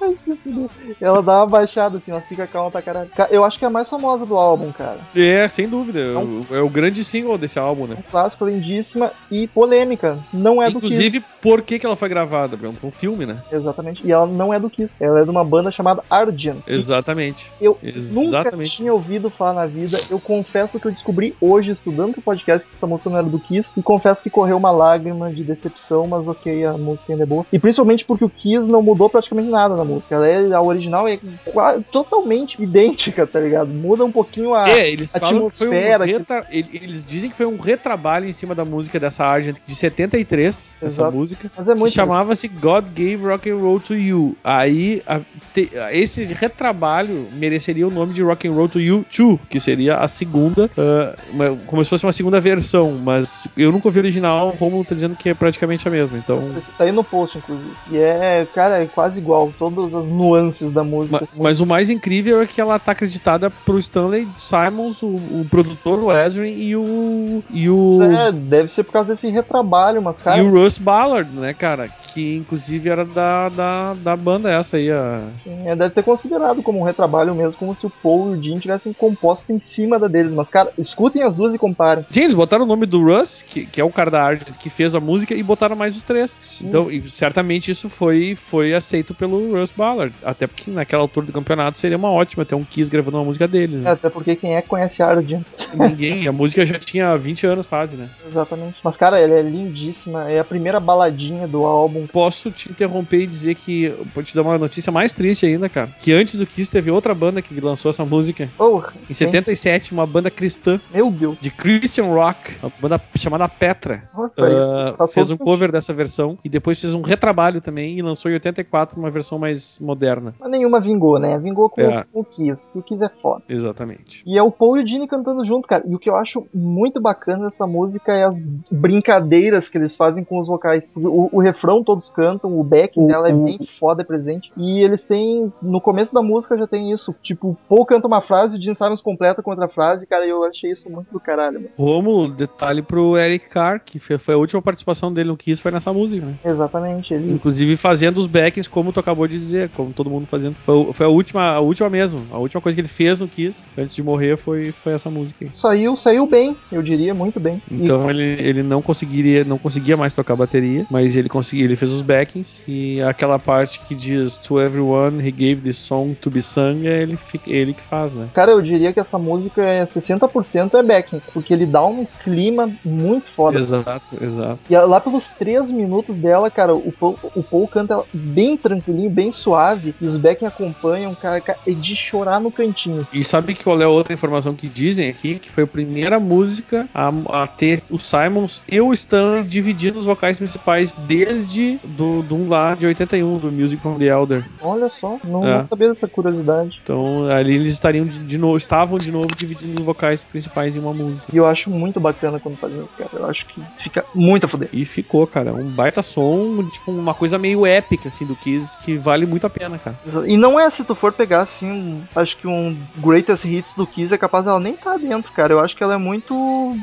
(laughs) (laughs) Ela dá uma baixada assim, ela fica calma pra caralho. Ca- Eu acho que é a mais famosa do álbum, cara. É, sem dúvida. É Não. o- É o grande single desse álbum, né? Um clássico lindíssima e polêmica. Não é do Kiss. Inclusive, por que, que ela foi gravada? Um, pra um filme, né? Exatamente. E ela não é do Kiss. Ela é de uma banda chamada Argent. Exatamente. Eu nunca Exatamente. tinha ouvido falar na vida. Eu confesso que eu descobri hoje, estudando o podcast, que essa música não era do Kiss. E confesso que correu uma lágrima de decepção, mas ok, a música ainda é boa. E principalmente porque o Kiss não mudou praticamente nada na música. Ela é, a original é qua- totalmente idêntica, tá ligado? Muda um pouquinho a. É, eles falam que foi um atmosfera que- retra... ele- Eles dizem que foi um retrabalho em cima da música dessa Argent de 73, essa Exato. música. Mas é Que muito. chamava-se God Gave Rock and Roll to You. Aí a- te- esse retrabalho mereceria o nome de Rock and Roll to You 2, que seria a segunda, ah, uma- como se fosse uma segunda versão, mas eu nunca ouvi o original, como tá dizendo que é praticamente a mesma. Então, Tá aí no post, inclusive. E é, cara, é quase igual. Todas as nuances da música. Ma- Mas o mais incrível é que ela tá acreditada pro Stanley Simons, o, o produtor, o Ezrin e o. E o. É, deve ser por causa desse retrabalho, mas cara, E o Russ Ballard, né, cara? Que inclusive era da, da, da banda essa aí, a. é, deve ter considerado como um retrabalho mesmo, como se o Paul e o Jim tivessem composto em cima da deles. Mas, cara, escutem as duas e comparem. Sim, eles botaram o nome do Russ, que, que é o cara da arte que fez a música, e botaram mais os três. Então, e certamente isso foi, foi aceito pelo Russ Ballard. Até porque naquela altura do campeonato seria uma ótima ter um Kiss gravando uma música dele, É, né? até porque quem é conhece a Arjun. (laughs) Ninguém, a música já tinha 20 anos quase, né? Exatamente. Mas, cara, ela é lindíssima. É a primeira baladinha do álbum. Posso te interromper e dizer que. Vou te dar uma notícia mais triste ainda, cara. Que antes do Kiss teve outra banda que lançou essa música. Oh, Em 77, uma banda cristã meu Deus. de Christian Rock, uma banda chamada Petra. Nossa, ah, faz fez um cover dessa versão e depois fez um retrabalho também e lançou em 84 uma versão mais moderna. Mas nenhuma vingou, né? Vingou com, É. o Kiss. E o Kiss é foda. Exatamente. E é o Paul e o Gene cantando junto, cara. E o que eu acho muito bacana dessa música é as brincadeiras que eles fazem com os vocais. O, o refrão todos cantam, o backing O- dela é bem foda, é presente. E eles têm. No começo da música já tem isso. Tipo, o Paul canta uma frase e o Gene Simons completa com outra frase. Cara, eu achei isso muito do caralho, mano. Romulo, detalhe pro Eric Carr, que foi a última participação dele no Kiss, foi nessa música, né? Exatamente. Ele. Inclusive fazendo os backings, como tu acabou de dizer, como todo mundo fazendo. Foi, foi a última, a última mesmo. A última coisa que ele fez no Kiss, antes de morrer, foi, foi essa música aí. Saiu, saiu bem, eu diria, muito bem. E Então ele, ele não conseguiria, não conseguia mais tocar bateria, mas ele conseguia, ele fez os backings e aquela parte que diz To everyone he gave this song to be sung, é ele, ele que faz, né? Cara, eu diria que essa música é 60% é backing, porque ele dá um clima muito foda. Exato, exato. E lá pelos três minutos dela, cara, o Paul, o Paul canta bem tranquilinho, bem suave, e os backing acompanham, cara, cara, é de chorar no cantinho. E sabe que qual é a outra informação que dizem aqui? Que foi a primeira música a, a ter o Simons e o Stanley dividindo os vocais principais desde do, do um lá de 81, do Music from the Elder. Olha só, não, É. não sabia dessa curiosidade. Então ali eles estariam de, de novo, estavam de novo dividindo os vocais principais em uma música. E eu acho muito bacana quando fazem isso, cara. Eu acho que fica muito a fuder. E ficou, cara, um baita som, tipo uma coisa meio épica assim do Kiss que vale muito a pena, cara. E não é se tu for pegar assim, um- acho que um Greatest Hits do Kiss é capaz dela nem estar dentro, cara. Eu acho que ela é muito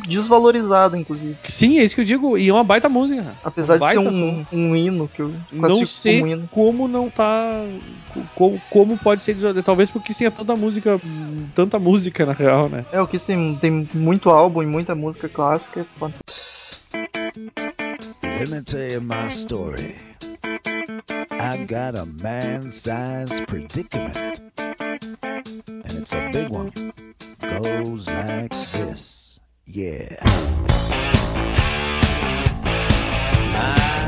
desvalorizada, inclusive. Sim, é isso que eu digo, e é uma baita música. cara. Apesar de ser um, um hino que eu Não sei como hino. como não tá. Como, como pode ser desvalor- Talvez porque tenha tanta música. Tanta música, na real, né? É, o Kiss tem, tem muito álbum e muita música clássica. é. Let me tell you my story. I got a man-sized predicament, and it's a big one. Goes like this, yeah. My.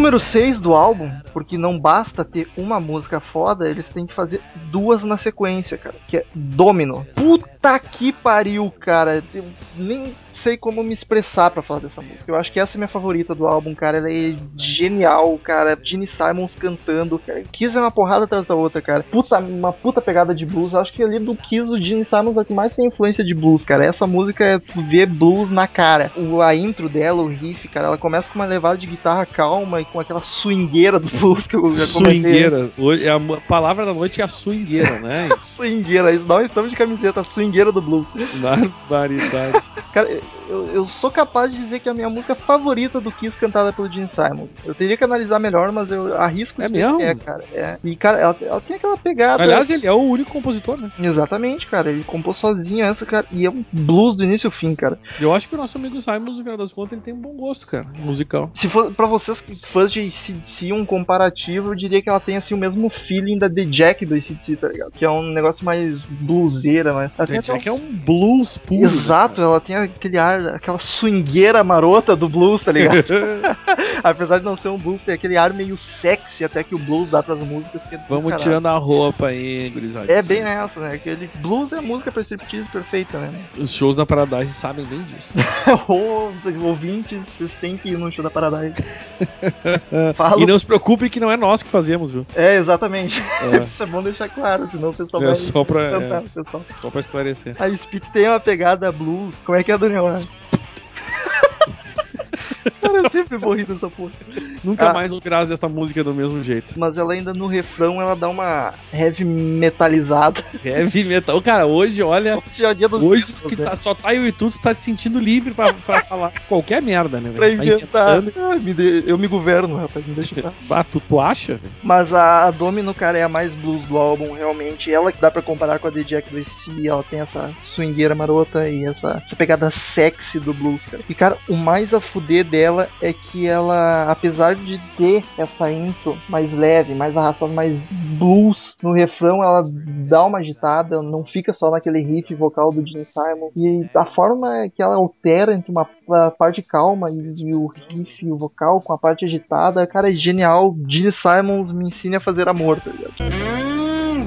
Número 6 do álbum, porque não basta ter uma música foda, eles têm que fazer duas na sequência, cara. Que é Domino. Puta que pariu, cara. Eu nem sei como me expressar pra falar dessa música. Eu acho que essa é minha favorita do álbum, cara. Ela é genial, cara. Gene Simons cantando. Cara. Kiss é uma porrada atrás da outra, cara. Puta, uma puta pegada de blues. Eu acho que ali do Kiss, o Gene Simons é o que mais tem influência de blues, cara. Essa música é vê blues na cara. O, a intro dela, o riff, cara, ela começa com uma levada de guitarra calma e com aquela swingueira do blues que eu já comentei. Swingueira. Hoje, a mo- palavra da noite é a swingueira, né? (laughs) Swingueira, isso um estamos de camiseta, a swingueira do blues. Barbaridade. (laughs) Cara, eu, eu sou capaz de dizer que é a minha música favorita do Kiss cantada pelo Gene Simon. Eu teria que analisar melhor, mas eu arrisco É mesmo? que é, cara. É. E, cara, ela, ela tem aquela pegada. Aliás, ele é o único compositor, né? Exatamente, cara. Ele compôs sozinho essa, cara. E é um blues do início ao fim, cara. Eu acho que o nosso amigo Simons, no final das contas, ele tem um bom gosto, cara, musical. Se for pra vocês, fãs de ACDC, um comparativo, eu diria que ela tem assim o mesmo feeling da The Jack do ACDC, tá ligado? Que é um negócio mais bluseira, mas. tem The Jack é um blues puro. Exato, ela tem aquele ar, aquela swingueira marota do blues, tá ligado? (laughs) (laughs) Apesar de não ser um blues, tem aquele ar meio sexy até que o blues dá pras músicas. é Vamos caralho. tirando a roupa aí, gurizada. É bem nessa, né? Aquele blues é a música pra striptease perfeita, né? Os shows da Paradise sabem bem disso. (laughs) Ô, ouvintes, vocês têm que ir no show da Paradise. (laughs) Fala E não se preocupe que não é nós que fazemos, viu? É, exatamente. É. (laughs) Isso é bom deixar claro, senão o pessoal É vai. só pra- é. pessoal. Só pra esclarecer. A Speed tem uma pegada blues. Como é que é, Daniel? (laughs) Cara, eu sempre vou rir dessa porra. Nunca Ah. mais ouvirás esta música do mesmo jeito. Mas ela ainda no refrão ela dá uma heavy metalizada. Heavy metal. Cara, hoje, olha. Hoje é o dia dos Hoje que né? tá, só tá eu e tu, tu tá te sentindo livre pra, pra (laughs) falar qualquer merda, né? Pra? Tá inventar. Ai, me dê- Eu me governo, rapaz, me deixa paz. Ah, tu, tu acha? velho? Mas a, a Domino, cara, é a mais blues do álbum, realmente. Ela que dá pra comparar com a The Jack ela tem essa swingueira marota e essa, essa pegada sexy do blues, cara. E, cara, o mais a fuder dela é que ela, apesar de ter essa intro mais leve, mais arrastada, mais blues no refrão, ela dá uma agitada, não fica só naquele riff vocal do Gene Simon. E a forma que ela altera entre uma parte calma e, o riff o vocal com a parte agitada, cara, é genial. Gene Simons me ensina a fazer amor, tá ligado?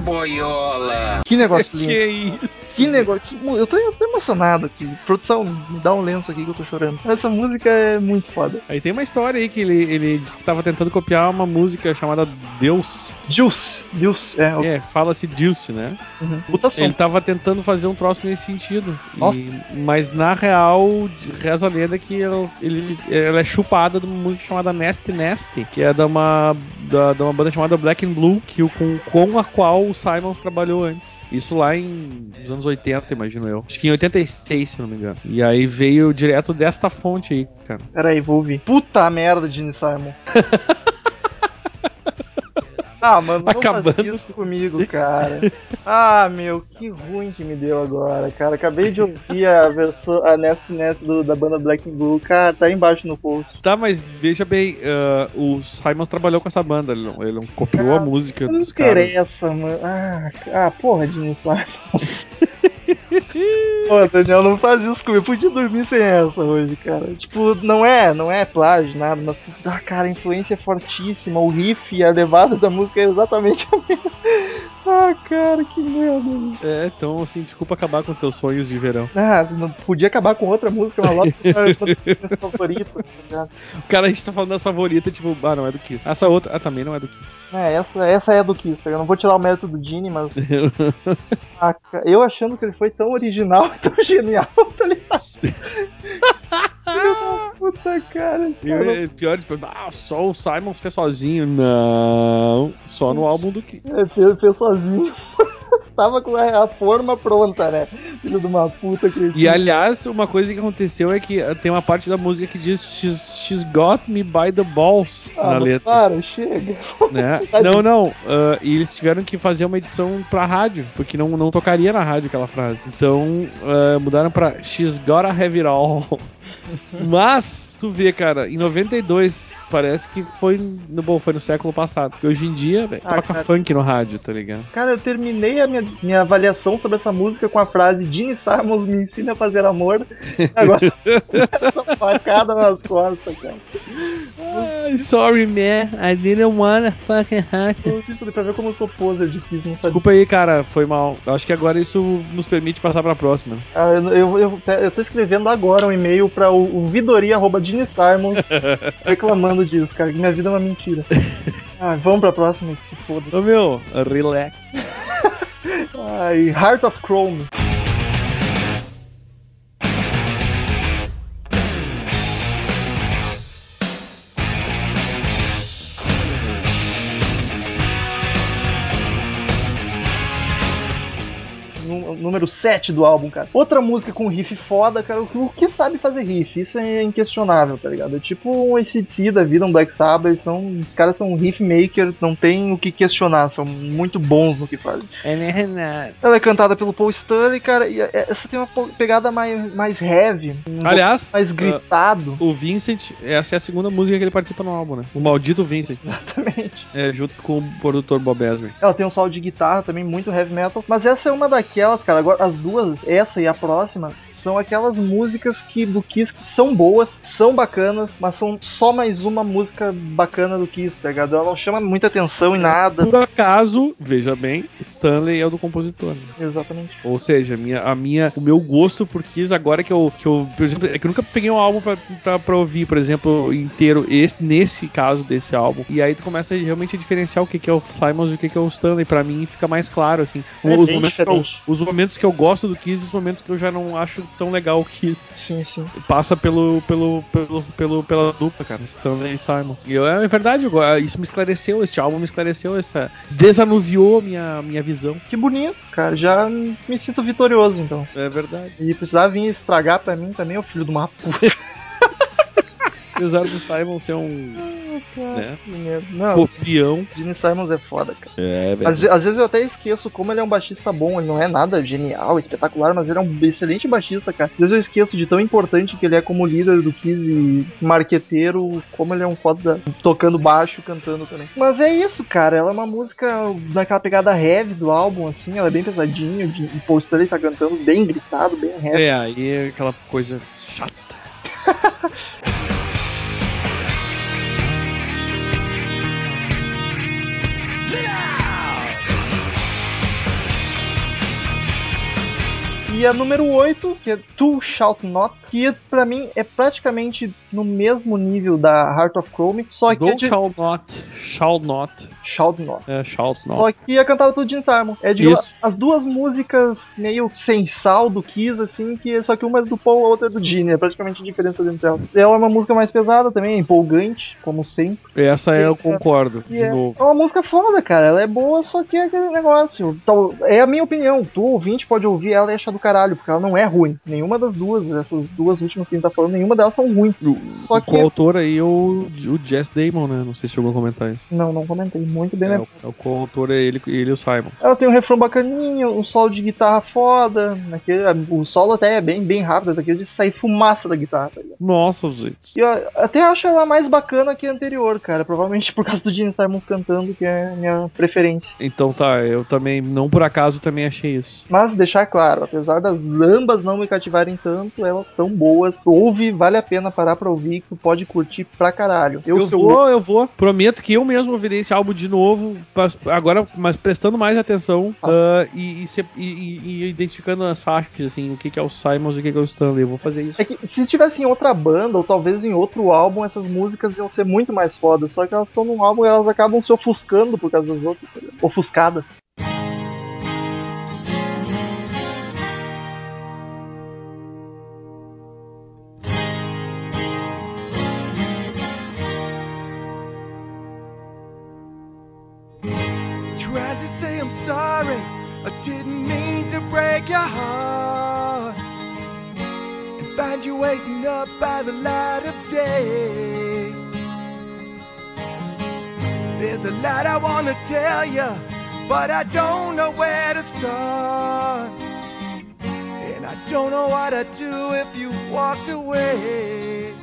Boiola. Que negócio (laughs) lindo. Que isso? Que negócio. que- eu, tô, eu tô emocionado aqui. Produção, me dá um lenço aqui que eu tô chorando. Essa música é muito foda. Aí tem uma história aí que ele, ele disse que tava tentando copiar uma música chamada Deus. Juice, Juice, é, É, fala-se Deuce, né? uhum. puta som. Ele tava tentando fazer um troço nesse sentido. E- Nossa. mas na real, reza a lenda que ela, ele- ela é chupada de uma música chamada Nasty Nasty, que é de uma, da, de uma banda chamada Black and Blue, que o, com, com a qual Simons trabalhou antes. Isso lá em nos anos 80, imagino eu. Acho que em 86, se não me engano. E aí veio direto desta fonte aí, cara. Pera aí, vou ouvir. Puta merda, Gene Simons. (laughs) Ah, mano, não Acabando. faz isso comigo, cara. Ah, meu, que ruim que me deu agora, cara. Acabei de ouvir a versão, a Nest Nest do, da banda Black and Blue. Cara, tá aí embaixo no post. Tá, mas veja bem, ah, o Simons trabalhou com essa banda, ele não, ele não copiou a música Não dos caras. interessa, mano. Ah, ah, porra, Gene Simons. (laughs) Pô, Daniel, não faz isso comigo. Eu podia dormir sem essa hoje, cara. Tipo, não é, não é plágio, nada, mas, ah, cara, a influência é fortíssima. O riff e a levada da música é exatamente a mesma. Ah, cara, que merda. É, então, assim, desculpa acabar com teus sonhos de verão. Ah, não podia acabar com outra música, uma minhas (laughs) favoritas, tá ligado? O cara, a gente tá falando das favoritas, tipo, ah, não é do Kiss. Essa outra, ah, também não é do Kiss. É, essa, essa é do Kiss, tá ligado? Não vou tirar o mérito do Gene, mas. (laughs) Ah, eu achando que ele foi tão original e (laughs) tão genial, tá ligado? Filho da Puta, cara. E é pior, tipo, ah, só o Simons fez sozinho. Não, só no álbum do Kiss. É, fez, fez sozinho. (laughs) Tava com a, a forma pronta, né? Filho de uma puta que. E aliás, uma coisa que aconteceu é que tem uma parte da música que diz She's, she's got me by the balls ah, na letra. Para, chega. (laughs) Né? Não, não. ah, e eles tiveram que fazer uma edição pra rádio, porque não, não tocaria na rádio aquela frase. Então ah, mudaram pra She's gotta have it all. (laughs) Mas, tu vê, cara, em 92, parece que foi no, bom, foi no século passado. Porque hoje em dia, velho, Ah, toca cara. funk no rádio, tá ligado? Cara, eu terminei a minha, minha avaliação sobre essa música com a frase Gene Simons me ensina a fazer amor. (laughs) Agora, essa facada nas costas, cara. Ai, sorry, man. I didn't wanna fucking sinto pra ver como eu sou poser de Kiss, não sabia. Desculpa aí, cara, foi mal. Acho que agora isso nos permite passar pra próxima. Ah, eu, eu, eu, eu tô escrevendo agora um e-mail pra o, o Vidoria.Gene Simons (laughs) reclamando disso, cara, que minha vida é uma mentira. Ah, vamos pra próxima, que se foda. Ô meu, relax. (laughs) Ai, Heart of Chrome. Número 7 do álbum, cara. Outra música com riff foda, cara. O que- O que sabe fazer riff? Isso é inquestionável, tá ligado? É tipo um ACDC da vida, um Black Sabbath. eles São, os caras são riff makers, não tem o que questionar. São muito bons no que fazem. Ela é cantada pelo Paul Stanley, cara, e é- essa tem uma pegada mais, mais heavy, um Aliás, mais gritado. o Vincent, essa é a segunda música que ele participa no álbum, né? O maldito Vincent. (laughs) Exatamente. É, junto com o produtor Bob Ezrin. Ela tem um solo de guitarra também muito heavy metal, mas essa é uma daquelas, cara. Agora as duas, essa e a próxima, são aquelas músicas que do Kiss que são boas, são bacanas, mas são só mais uma música bacana do Kiss, tá ligado? Ela não chama muita atenção em nada. Por acaso, veja bem, Stanley é o do compositor. né? Exatamente. Ou seja, a minha, a minha, o meu gosto por Kiss agora que eu, que eu, por exemplo, é que eu nunca peguei um álbum pra, pra, pra ouvir, por exemplo, inteiro, esse, nesse caso desse álbum. E aí tu começa realmente a diferenciar o que, que é o Simons e o que, que é o Stanley. Pra mim fica mais claro, assim. É os, momentos eu, os momentos que eu gosto do Kiss e os momentos que eu já não acho tão legal o Kiss. Sim, sim. Passa pelo, pelo, pelo, pelo, pela dupla, cara, Stanley e Simon. E eu, é verdade, eu go- isso me esclareceu, este álbum me esclareceu, essa, desanuviou minha, minha visão. Que bonito, cara. Já me sinto vitorioso, então. É verdade. E precisar vir estragar pra mim também, o filho de uma puta. (laughs) Apesar do Simon ser um merda. Não, copião. Gene Simons é foda, cara. É, Às, ve- às vezes eu até esqueço como ele é um baixista bom. Ele não é nada genial, espetacular, mas ele é um excelente baixista, cara. Às vezes eu esqueço de tão importante que ele é como líder do Kiss e marqueteiro, como ele é um foda tocando baixo cantando também. Mas é isso, cara. Ela é uma música naquela pegada heavy do álbum, assim. Ela é bem pesadinha. de- O Paul Stanley tá cantando bem gritado, bem heavy. É, aí é aquela coisa chata. (laughs) E a número 8, que é Tu Shout Not, que pra mim é praticamente no mesmo nível da Heart of Chrome, só que é Go de shall not, shall not, Shout Not. é, shall not. Só que é cantada pelo Gene Simon. É de Isso. as duas músicas meio sem sal do Kiss, assim, que só que uma é do Paul, a outra é do Gene. É praticamente a diferença entre elas. Ela é uma música mais pesada também, é empolgante, como sempre. Essa é, eu concordo, E de é, novo. é uma música foda, cara. Ela é boa, só que é aquele negócio. Tal- É a minha opinião. Tu, ouvinte, pode ouvir ela e achar do caralho, porque ela não é ruim. Nenhuma das duas, essas duas últimas que a gente tá falando, nenhuma delas são ruins. Só O que. coautor aí é o, o Jess Damon, né? Não sei se chegou a comentar isso. Não, não comentei. Muito bem, É, né? o, é o coautor é ele, ele e o Simon. Ela tem um refrão bacaninho, um solo de guitarra foda. Naquele, o solo até é bem, bem rápido, é daquele de sair fumaça da guitarra. Tá? Nossa, gente. E eu até acho ela mais bacana que a anterior, cara. Provavelmente por causa do Gene Simons cantando, que é a minha preferência. Então tá, eu também, não por acaso, também achei isso. Mas deixar claro, apesar das ambas não me cativarem tanto, elas são boas. Ouve, vale a pena parar pra ouvir, que tu pode curtir pra caralho. Eu, Eu sou vou, eu vou. Prometo que eu mesmo ouvirei esse álbum de novo, mas agora, mas prestando mais atenção ah, e, e e- e- identificando as faixas, assim, o que, que é o Simons e o que, que é o Stanley. Eu vou fazer isso. É que se tivesse em outra banda, ou talvez em outro álbum, essas músicas iam ser muito mais fodas. Só que elas estão num álbum e elas acabam se ofuscando por causa das outras. Ofuscadas. Up by the light of day. There's a lot I tell you, but I don't know where to start. And I don't know what I'd do if you walked away.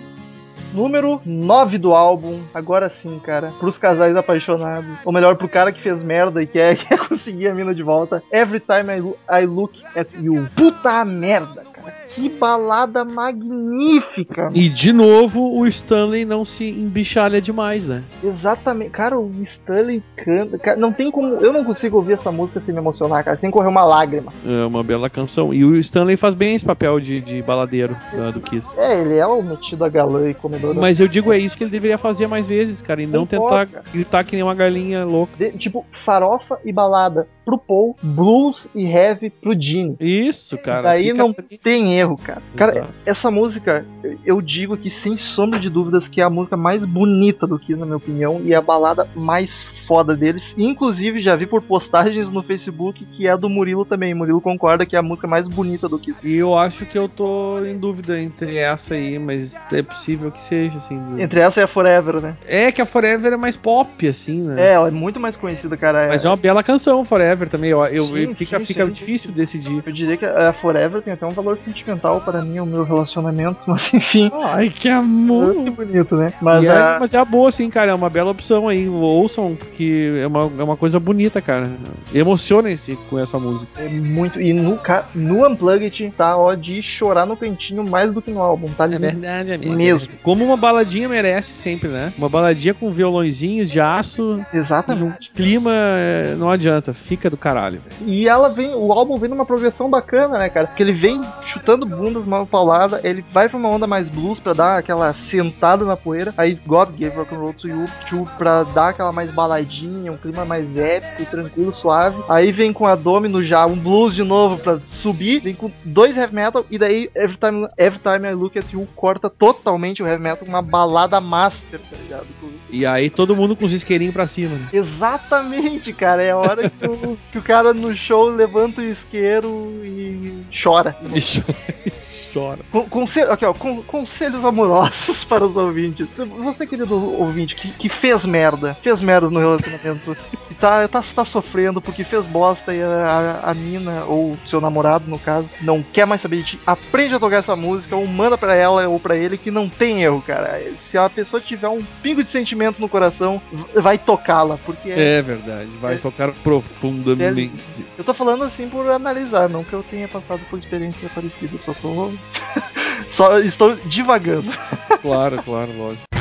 Número 9 do álbum, agora sim, cara. Pros casais apaixonados. Ou melhor, pro cara que fez merda e quer, (laughs) quer conseguir a mina de volta. Every time I, I look at you. Puta merda. Que balada magnífica. E de novo, o Stanley não se embichalha demais, né? Exatamente. Cara, o Stanley canta. Cara, não tem como. Eu não consigo ouvir essa música sem me emocionar, cara. Sem correr uma lágrima. É uma bela canção. E o Stanley faz bem esse papel de, de baladeiro da- do Kiss. É, ele é o metido a galã e comedor. Mas eu digo, é isso que ele deveria fazer mais vezes, cara. E não Concordo, tentar cara. gritar que nem uma galinha louca. De- tipo, farofa e balada pro Paul, blues e heavy pro Gene. Isso, cara. Daí não tem erro, cara. Cara, Exato. essa música, eu- eu digo aqui sem sombra de dúvidas que é a música mais bonita do Kiss, na minha opinião, e é a balada mais foda deles. Inclusive, já vi por postagens no Facebook que é do Murilo também. Murilo concorda que é a música mais bonita do Kiss. E eu acho que eu tô em dúvida entre essa aí, mas é possível que seja, assim. Entre essa e a Forever, né? É que a Forever é mais pop, assim, né? É, ela é muito mais conhecida, cara. Mas é uma bela canção, Forever também. Eu, eu- Sim, fica sim, fica sim. difícil decidir. Eu diria que a Forever tem até um valor sentimental para mim, o meu relacionamento, (laughs) mas enfim. Ai, que amor! Que bonito, né? Mas é, a- mas é a boa, sim, cara. É uma bela opção aí. Ouçam, porque que é uma, é uma coisa bonita, cara. Emocionem-se com essa música. É muito. E no, ca- no Unplugged tá ó de chorar no cantinho mais do que no álbum, tá? lindo. verdade, amigo. Mesmo. Como uma baladinha merece sempre, né? Uma baladinha com violõezinhos de aço. E um Exatamente. clima é, não adianta, fica do caralho. E ela vem, o álbum vem numa progressão bacana, né, cara? Porque ele vem chutando bundas, uma paulada, ele vai pra uma onda mais blues pra dar aquela sentada na poeira. Aí God Gave Rock and Roll to You, to, pra dar aquela mais baladinha, um clima mais épico, tranquilo, suave. Aí vem com a Domino já, um blues de novo pra subir, vem com dois heavy metal e daí Every Time, Every Time I Look at You corta totalmente o heavy metal com uma balada master, tá ligado? E aí todo mundo com os isqueirinhos pra cima, né? Exatamente, cara. É a hora que o, que o cara no show levanta o isqueiro e chora. Isso. Chora. (laughs) Con- conselho, aqui, ó, con- conselhos amorosos (laughs) para os ouvintes. Você, querido ouvinte, que, que fez merda, fez merda no relacionamento, que tá, tá, tá sofrendo porque fez bosta e a, a, a mina, ou seu namorado, no caso, não quer mais saber de ti, aprende a tocar essa música ou manda pra ela ou pra ele que não tem erro, cara. Se a pessoa tiver um pingo de sentimento no coração, vai tocá-la, porque É verdade, vai tocar profundamente. Eu tô falando assim por analisar, não que eu tenha passado por experiência parecida, só tô. (laughs) só estou divagando. Claro, claro, lógico.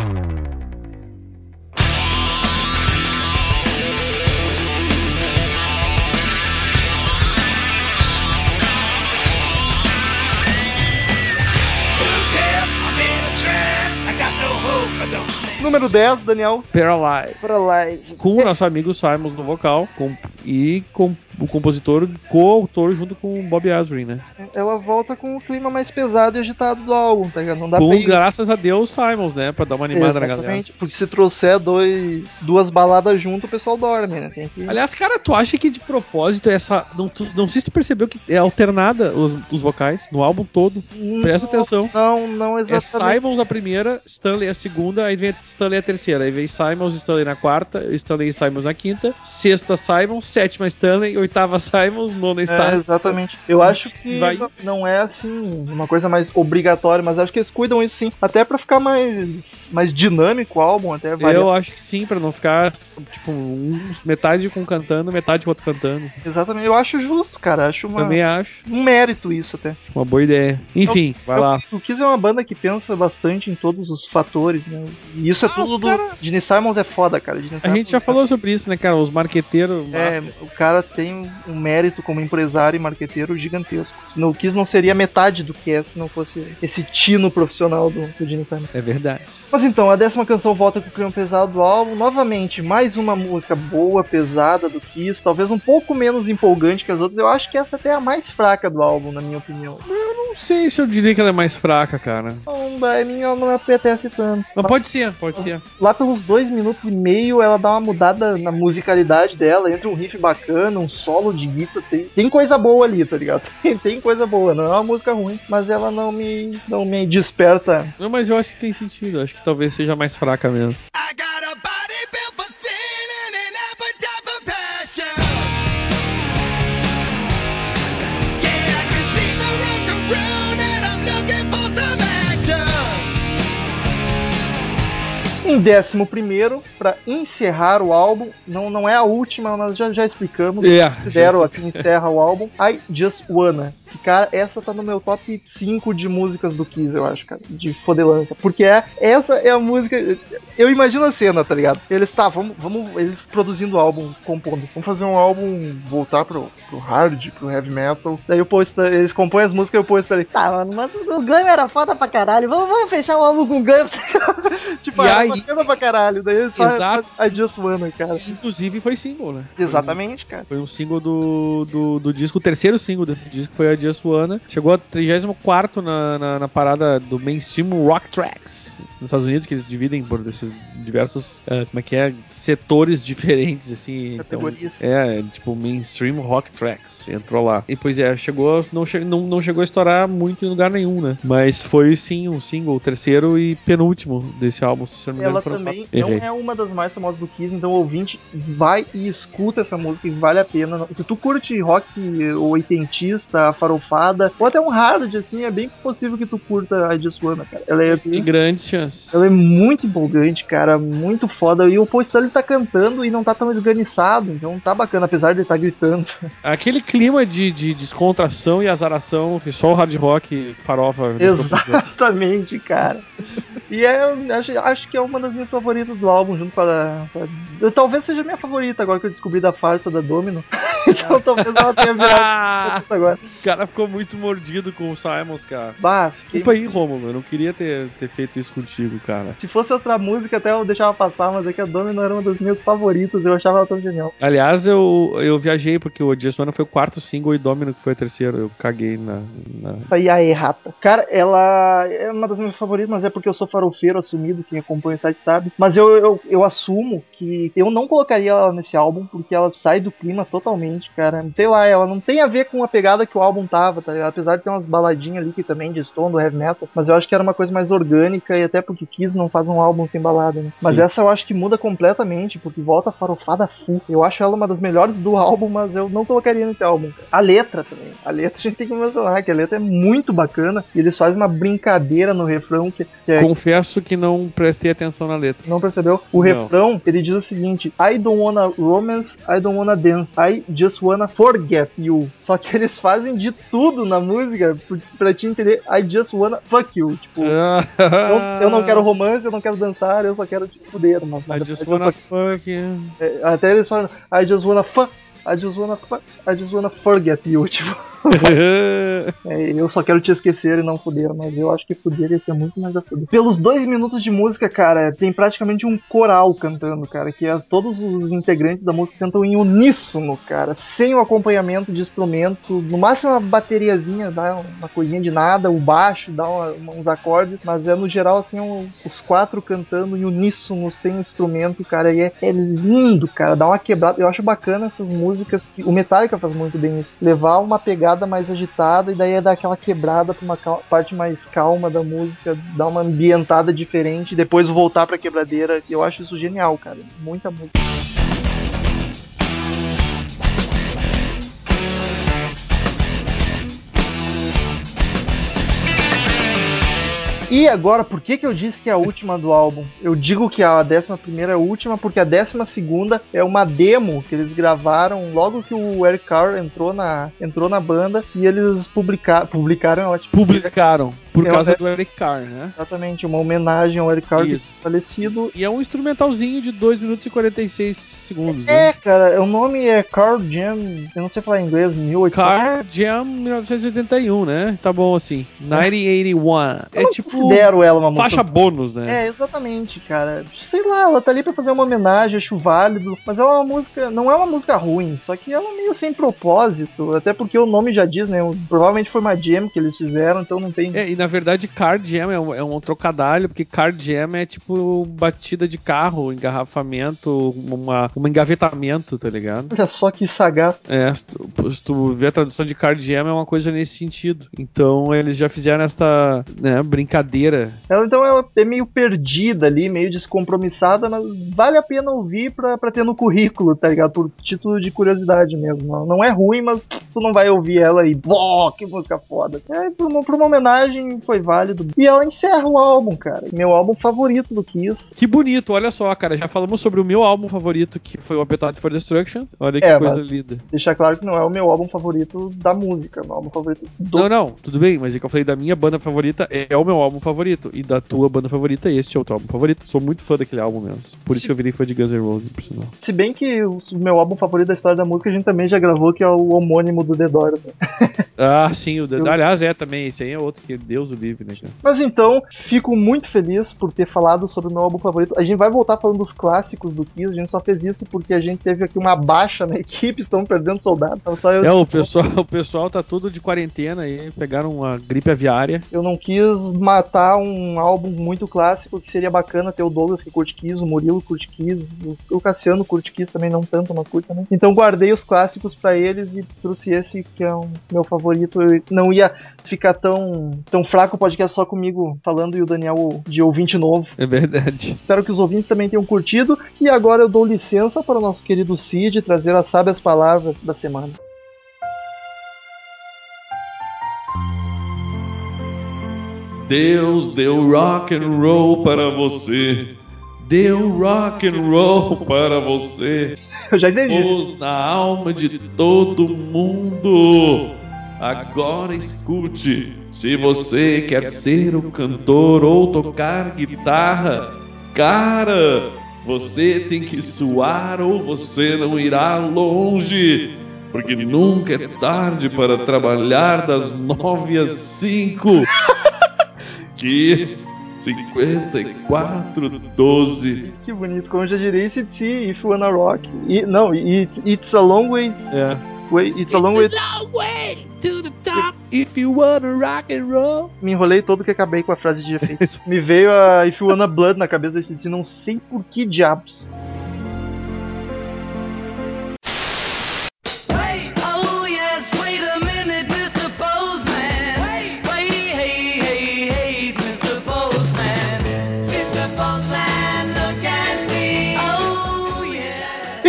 Número 10, Daniel Paralyze. Paralyze. Com o nosso amigo Simons no vocal com, e com o compositor, coautor junto com o Bob Asrin, né? Ela volta com o clima mais pesado e agitado do álbum, tá ligado? Não dá Com, pra graças a Deus, Simons, né? Pra dar uma animada na galera. Exatamente, porque se trouxer dois, duas baladas junto, o pessoal dorme, né? Que... Aliás, cara, tu acha que de propósito essa. Não, tu- não sei se tu percebeu que é alternada os, os vocais no álbum todo. Presta Não, atenção. Não, não É exatamente. Simons a primeira, Stanley a segunda, aí vem Stanley a terceira. Aí vem Simons Stanley na quarta, Stanley e Simons na quinta, sexta Simons, sétima Stanley, oitava Simons, nona É, Stanley. exatamente. Eu acho que Vai. Não- não é assim uma coisa mais obrigatória, mas acho que eles cuidam isso sim, até pra ficar mais mais dinâmico o álbum, até. Eu acho que sim, pra não ficar, tipo, um, metade com cantando, metade com outro cantando. Exatamente, eu acho justo, cara. Acho uma, Também acho. um mérito isso até. Acho uma boa ideia. Enfim, vai Eu- lá. O Kiss é uma banda que pensa bastante em todos os fatores, né? E isso é Ah, tudo do. cara- Gene Simons é foda, cara. Gene A Simons gente já é- falou sobre isso, né, cara? Os marqueteiros. É, master. o cara tem um mérito como empresário e marqueteiro gigantesco. Senão o Kiss não seria metade do que é se não fosse esse tino profissional do, do Gene Simons. É verdade. Mas então, a décima canção volta com o clima pesado do álbum. Novamente, mais uma música boa, pesada do Kiss. Talvez um pouco menos empolgante que as outras. Eu acho que essa até é a mais fraca do álbum, na minha opinião. Não sei se eu diria que ela é mais fraca, cara. Então, a mim ela não apetece tanto. Não, pode ser, pode ser. Lá pelos dois minutos e meio, ela dá uma mudada na musicalidade dela. Entra um riff bacana, um solo de guitarra. Tem, tem coisa boa ali, tá ligado? (laughs) Tem, tem coisa boa. Não é uma música ruim, mas ela não me, não me desperta. Não, mas eu acho que tem sentido. Acho que talvez seja mais fraca mesmo. I got a body built for sin and an appetite for passion. Yeah, I can see the road to ruin and I'm looking for some action. Em décimo primeiro, pra encerrar o álbum, não, não é a última, nós já, já explicamos. É. Considero a que encerra o álbum. I Just Wanna. Que, cara, essa tá no meu top 5 de músicas do Kiss, eu acho, cara. De fodelança. Porque é, essa é a música. Eu imagino a cena, tá ligado? Eles, tá, vamos, vamos. Eles produzindo o álbum, compondo. Vamos fazer um álbum voltar pro, pro hard, pro heavy metal. Daí o Stan- eles compõem as músicas e o Paul Stanley. Tá, mano, mas o ganho era foda pra caralho. Vamos, vamos fechar o álbum com ganho. (laughs) tipo, era aí- bacana pra caralho. Daí eles fazem Exato. I Just Wanna, cara. Inclusive foi single, né? Exatamente, cara. Foi um single do, do, do disco, o terceiro single desse disco foi a Just Wanna. Chegou a 34 na, na, na parada do mainstream Rock Tracks nos Estados Unidos, que eles dividem por esses diversos, eh, como é que é, setores diferentes, assim. Então, Categorias. é, tipo, mainstream Rock Tracks, entrou lá. E pois é, chegou, não, che não, não chegou a estourar muito em lugar nenhum, né? Mas foi sim um single, o terceiro e penúltimo desse álbum, se eu não me engano. Ela também quatro. não Errei. é uma das mais famosas do Kiss, então o ouvinte vai e escuta essa música e vale a pena. Se tu curte rock oitentista, farofada, ou até um hard, assim, é bem possível que tu curta a Just Wanna, cara. Ela é, Tem grandes chances. ela é muito empolgante, cara, muito foda. E o Paul Stanley tá cantando e não tá tão esganiçado, então tá bacana, apesar de ele tá gritando. (laughs) Aquele clima de, de descontração e azaração que só o hard rock farofa. Exatamente, cara. E é, acho, acho que é uma das minhas favoritas do álbum, junto com a, eu- Talvez seja a minha favorita agora que eu descobri da farsa da Domino. (laughs) então talvez ela tenha virado (laughs) agora. o cara ficou muito mordido com o Simons, cara. Bah, fiquei- Desculpa aí, Romulo, eu não queria ter, ter feito isso contigo, cara. se fosse outra música até eu deixava passar, mas é que a Domino era uma das minhas favoritas, eu achava ela tão genial. Aliás, eu, eu viajei porque o Just Wanna foi o quarto single e Domino que foi o terceiro. Eu caguei na. na- Isso aí é errata. Cara, ela é uma das minhas favoritas, mas é porque eu sou farofeiro assumido, quem acompanha o site sabe. Mas eu, eu, eu assumo que eu não colocaria ela nesse álbum, porque ela sai do clima totalmente, cara. Sei lá, ela não tem a ver com a pegada que o álbum tava, tá ligado? Apesar de ter umas baladinhas ali que também de Stone, do heavy metal, mas eu acho que era uma coisa mais orgânica e até porque Kiss não faz um álbum sem balada, né? Mas Sim. essa eu acho que muda completamente, porque volta farofada full. Eu acho ela uma das melhores do álbum, mas eu não colocaria nesse álbum. A letra também. A letra a gente tem que mencionar, que a letra é muito bacana e eles fazem uma brincadeira no refrão que, que é Confesso que não prestei atenção na letra. não percebeu? O Não. refrão, ele diz o seguinte: I don't wanna romance, I don't wanna dance, I just wanna forget you. Só que eles fazem de tudo na música pra- te entender. I just wanna fuck you. Tipo, eu, eu não quero romance, eu não quero dançar, eu só quero te fuder. Mas, I just wanna só- fuck you. é, até eles falam, I just wanna fuck. I just wanna fuck, I just wanna forget you, (laughs) tipo, (laughs) é, eu só quero te esquecer e não fuder, mas eu acho que fuder ia ser muito mais a fuder. Pelos dois minutos de música, cara, tem praticamente um coral cantando, cara, que é todos os integrantes da música cantam em uníssono, cara, sem o acompanhamento de instrumento, no máximo uma bateriazinha, dá uma coisinha de nada, o baixo dá uma- uns acordes, mas é no geral assim, um- os quatro cantando em uníssono, sem instrumento, cara, e é, é lindo, cara, dá uma quebrada. Eu acho bacana essas músicas, que o Metallica faz muito bem isso, levar uma pegada mais agitada e daí é dar aquela quebrada pra uma parte mais calma da música, dar uma ambientada diferente depois voltar pra quebradeira. Eu acho isso genial, cara. Muita música. E agora, por que, que eu disse que é a última do álbum? Eu digo que a décima primeira é a última, porque a décima segunda é uma demo que eles gravaram logo que o Eric Carr entrou na, entrou na banda e eles publica, publicaram, é. Publicaram. Por Eu causa do Eric Carr, né? Exatamente, uma homenagem ao Eric Carr Isso. é falecido. E é um instrumentalzinho de 2 minutos e 46 segundos, É, né? cara, o nome é Carl Jam, eu não sei falar em inglês, 1800. Car Jam 1981, né? Tá bom assim. 1981. Eu É tipo considero ela uma música faixa bônus, né? É, exatamente, cara. Sei lá, ela tá ali pra fazer uma homenagem, acho válido, mas ela é uma música, não é uma música ruim, só que ela é meio sem propósito, até porque o nome já diz, né? Provavelmente foi uma jam que eles fizeram, então não tem. É, e na verdade Car Jam é um, é um trocadilho, porque Car Jam é tipo batida de carro, engarrafamento, uma, um engavetamento, tá ligado? Olha só que sagaz. É, se tu, se tu vê a tradução de Car Jam é uma coisa nesse sentido. Então eles já fizeram esta né, brincadeira. Ela, então ela é meio perdida ali, meio descompromissada, mas vale a pena ouvir pra, pra ter no currículo, tá ligado? Por título de curiosidade mesmo. Não, não é ruim, mas tu não vai ouvir ela e, pô, que música foda. É, por uma, por uma homenagem foi válido. E ela encerra o álbum, cara. Meu álbum favorito do Kiss. Que bonito, olha só, cara. Já falamos sobre o meu álbum favorito, que foi o Appetite for Destruction. Olha que É, coisa linda. Deixar claro que não é o meu álbum favorito da música, é o meu álbum favorito do Não, não, tudo bem, mas é que eu falei da minha banda favorita é o meu álbum favorito. E da tua banda favorita, este é o teu álbum favorito. Sou muito fã daquele álbum mesmo. Por isso que eu virei fã de Guns N' Roses, por sinal. Se bem que o meu álbum favorito da história da música a gente também já gravou, que é o homônimo do The Doors. né? Ah, sim, o The... Eu- aliás, é também. Esse aí é outro que Deus o livre, né, cara? Mas então, fico muito feliz por ter falado sobre o meu álbum favorito. A gente vai voltar falando dos clássicos do Kiss, a gente só fez isso porque a gente teve aqui uma baixa na (laughs) equipe, estão perdendo soldados. Então, só eu, É, o pessoal, (laughs) o pessoal tá tudo de quarentena aí, pegaram uma gripe aviária. eu não quis matar um álbum muito clássico que seria bacana ter o Douglas que curte Kiss, o Murilo curte Kiss, o- Cassiano curte Kiss também, não tanto, mas curte também. Então guardei os clássicos pra eles e trouxe esse que é o meu favorito. Eu não ia ficar tão, tão fraco o podcast só comigo falando e o Daniel de ouvinte novo. É verdade. Espero que os ouvintes também tenham curtido. E agora eu dou licença para o nosso querido Cid trazer as sábias palavras da semana. Deus deu rock and roll para você. Deu rock and roll para você. Eu já entendi. Pôs na alma de todo mundo. Agora escute. Se você quer ser o cantor ou tocar guitarra, cara, você tem que suar ou você não irá longe. Porque nunca é tarde para trabalhar das nove às cinco. (laughs) 54 12. Que bonito. Como eu já diria, esse If Wanna Rock. E, não, it, It's a Long Way. É. way it's a Long Way. If you wanna rock and roll. Me enrolei todo que acabei com a frase de efeito. (laughs) Me veio a If You Wanna Blood na cabeça desse não sei por que diabos.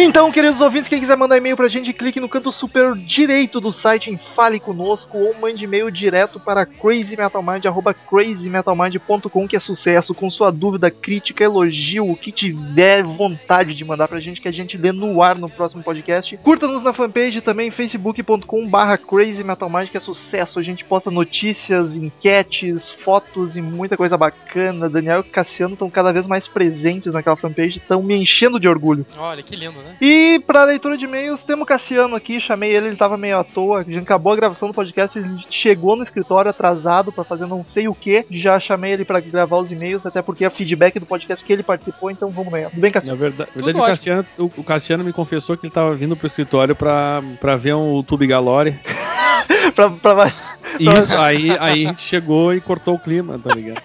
Então, queridos ouvintes, quem quiser mandar e-mail pra gente, clique no canto superior direito do site em Fale Conosco ou mande e-mail direto para crazymetalmind, crazymetalmind.com, que é sucesso, com sua dúvida, crítica, elogio, o que tiver vontade de mandar pra gente, que a gente lê no ar no próximo podcast. Curta-nos na fanpage também, facebook.com barra crazymetalmind, que é sucesso, a gente posta notícias, enquetes, fotos e muita coisa bacana. Daniel e Cassiano estão cada vez mais presentes naquela fanpage, estão me enchendo de orgulho. Olha, que lindo, né? E pra leitura de e-mails, temos o Cassiano aqui, chamei ele, ele tava meio à toa, a gente acabou a gravação do podcast, ele chegou no escritório atrasado pra fazer não sei o que, já chamei ele pra gravar os e-mails, até porque é feedback do podcast que ele participou, então vamos nessa. Tudo bem, Na Cassiano? verdade, Tudo verdade o. Cassiano, o, Cassiano me confessou que ele tava vindo pro escritório pra, pra ver um Tube Galore. (laughs) pra, pra- Isso, aí, aí a gente chegou e cortou o clima, tá ligado?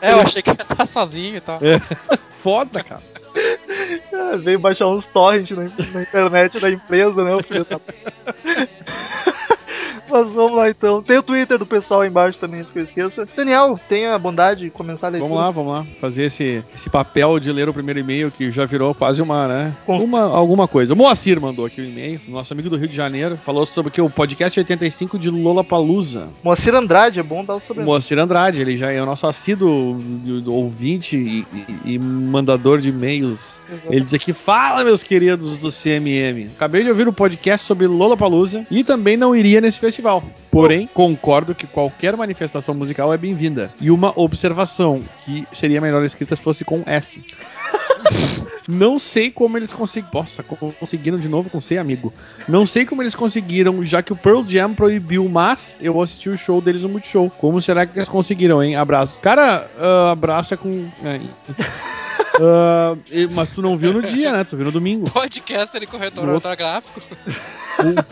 É, eu achei que ia estar sozinho e tal. (laughs) Foda, cara. Ah, veio baixar uns torrents na, na internet da empresa, né, o filho da... (laughs) Mas vamos lá então. Tem o Twitter do pessoal aí embaixo também, que eu esqueça. Daniel, tenha a bondade de começar a leitura. Vamos lá, vamos lá. Fazer esse, esse papel de ler o primeiro e-mail que já virou quase uma, né? Uma, alguma coisa. O Moacir mandou aqui o e-mail, nosso amigo do Rio de Janeiro. Falou sobre o que? O podcast 85 de Lola Palusa. Moacir Andrade, é bom dar o sobrenome. Moacir Andrade, ele já é o nosso assíduo ouvinte e, e- e mandador de e-mails. Ele diz aqui: Fala, meus queridos do CMM. Acabei de ouvir o podcast sobre Lola Palusa e também não iria nesse festival. Porém, concordo que qualquer manifestação musical é bem-vinda. E uma observação: que seria melhor escrita se fosse com S. (laughs) Não sei como eles conseguiram. Nossa, co- conseguiram de novo com C, amigo. Não sei como eles conseguiram, já que o Pearl Jam proibiu, mas eu assisti o show deles no Multishow. Como será que eles conseguiram, hein? Abraço. Cara, ah, abraço é com. é, (laughs) e- mas tu não viu no dia, né? Tu viu no domingo. Podcaster e corretor ortográfico.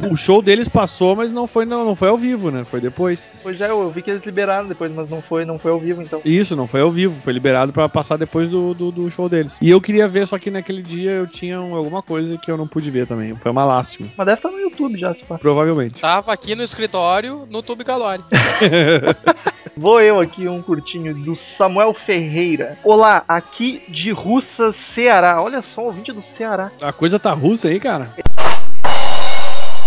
O, o show deles passou, mas não foi, não, não foi ao vivo, né? Foi depois. Pois é, eu vi que eles liberaram depois, mas não foi, não foi ao vivo então. Isso, não foi ao vivo. Foi liberado pra passar depois do, do, do show deles. E eu queria ver, só que naquele dia eu tinha um- alguma coisa que eu não pude ver também. Foi uma lástima. Mas deve estar no YouTube já, se pá. Provavelmente. Tava aqui no escritório, no Tube Galore. (laughs) Vou eu aqui um curtinho do Samuel Ferreira. Olá, aqui de Russa, Ceará. Olha só, um ouvinte do Ceará. A coisa tá russa aí, cara.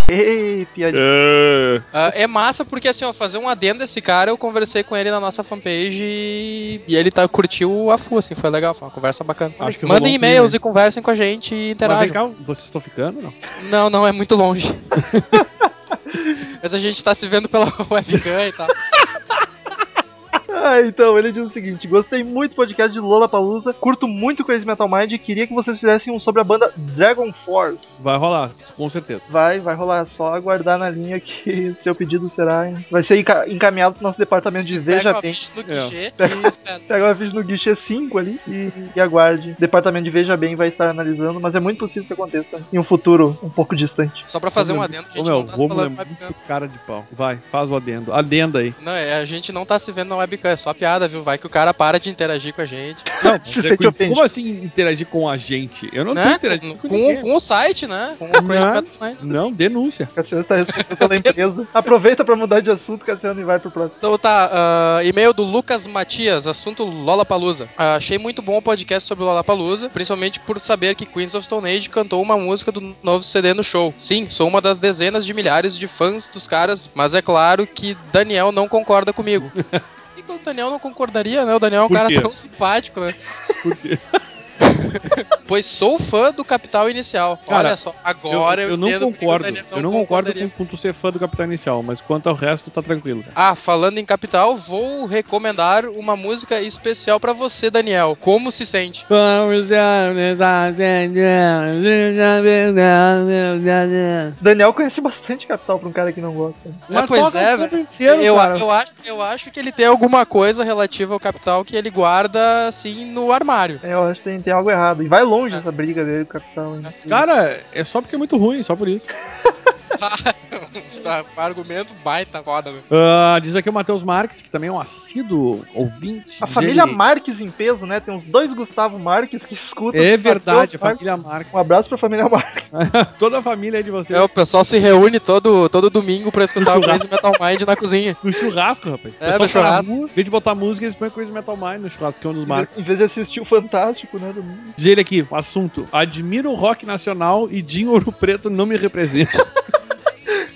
Ei, piadinha. É. Ah, é massa porque, assim, ó, fazer um adendo desse cara, eu conversei com ele na nossa fanpage e, e ele tá, curtiu a FU, assim, foi legal, foi uma conversa bacana. Acho Mandem e-mails e conversem com a gente e interajam. cá, vocês estão ficando, não? Não, não, é muito longe. (laughs) Mas a gente tá se vendo pela (laughs) webcam e tal. (laughs) Ah, então, ele diz o seguinte: Gostei muito do podcast de Lola Palusa, curto muito Crazy Metal Mind e queria que vocês fizessem um sobre a banda Dragon Force. Vai rolar, com certeza. Vai, vai rolar, só aguardar na linha que (laughs) seu pedido será. Vai ser enca- encaminhado pro nosso departamento de Veja Pega Bem. a ficha no É. guichê espera. Pega uma ficha no guichê 5 ali e, e aguarde. Departamento de Veja Bem vai estar analisando, mas é muito possível que aconteça em um futuro um pouco distante. Só pra fazer um adendo, a Ô, gente meu, não tá se Romulo é muito webcam. cara de pau. Vai, faz o adendo. Adenda aí. Não, é, a gente não tá se vendo na webcam, é só piada, viu? Vai que o cara para de interagir com a gente. (laughs) Não, mas Se é sente com- como assim interagir com a gente? Eu não tô né? interagindo com, com, com o site, né? Com o Não. Não, denúncia. Cassiano está respondendo pela empresa. (laughs) Aproveita pra mudar de assunto, Cassiano, e vai pro próximo. Então tá, ah, e-mail do Lucas Matias, assunto Lollapalooza. Ah, achei muito bom o podcast sobre Lollapalooza, principalmente por saber que Queens of Stone Age cantou uma música do novo CD no show. Sim, sou uma das dezenas de milhares de fãs dos caras, mas é claro que Daniel não concorda comigo. (laughs) o Daniel não concordaria, né? O Daniel é um Por cara quê? tão simpático, né? Porque (laughs) (laughs) Pois sou fã do Capital Inicial. Cara, Olha só, agora eu, eu, eu não concordo. Daniel eu não concordo com, com tu ser fã do Capitão Inicial, mas quanto ao resto, tá tranquilo. cara. Ah, falando em Capital, vou recomendar uma música especial pra você, Daniel. Como se sente? Daniel conhece bastante Capital pra um cara que não gosta. Mas pois toca é, velho. eu, eu, acho, eu acho que ele tem alguma coisa relativa ao Capital que ele guarda, assim, no armário. É, eu acho que tem, tem algo errado. E vai longe essa briga dele com o Capital. hein? Cara, é só porque é muito ruim, só por isso. (laughs) Tá, argumento baita foda, meu. Ah, diz aqui o Matheus Marques, que também é um assíduo ouvinte. A família ele- Marques em peso, né? Tem uns dois Gustavo Marques que escutam. É verdade, a família Marques. Um abraço pra família Marques. (laughs) Toda a família é de vocês. É, o pessoal se reúne todo, todo domingo pra escutar o Crazy Metal Mind na cozinha. No churrasco, rapaz. O É, pessoal no tá churrasco. em vez de botar música, eles põem Crazy Metal Mind no churrascão dos Em Marques. vez de assistir o Fantástico, né? Diz ele aqui, assunto. Admiro o rock nacional e Dinho Ouro Preto não me representa. (laughs)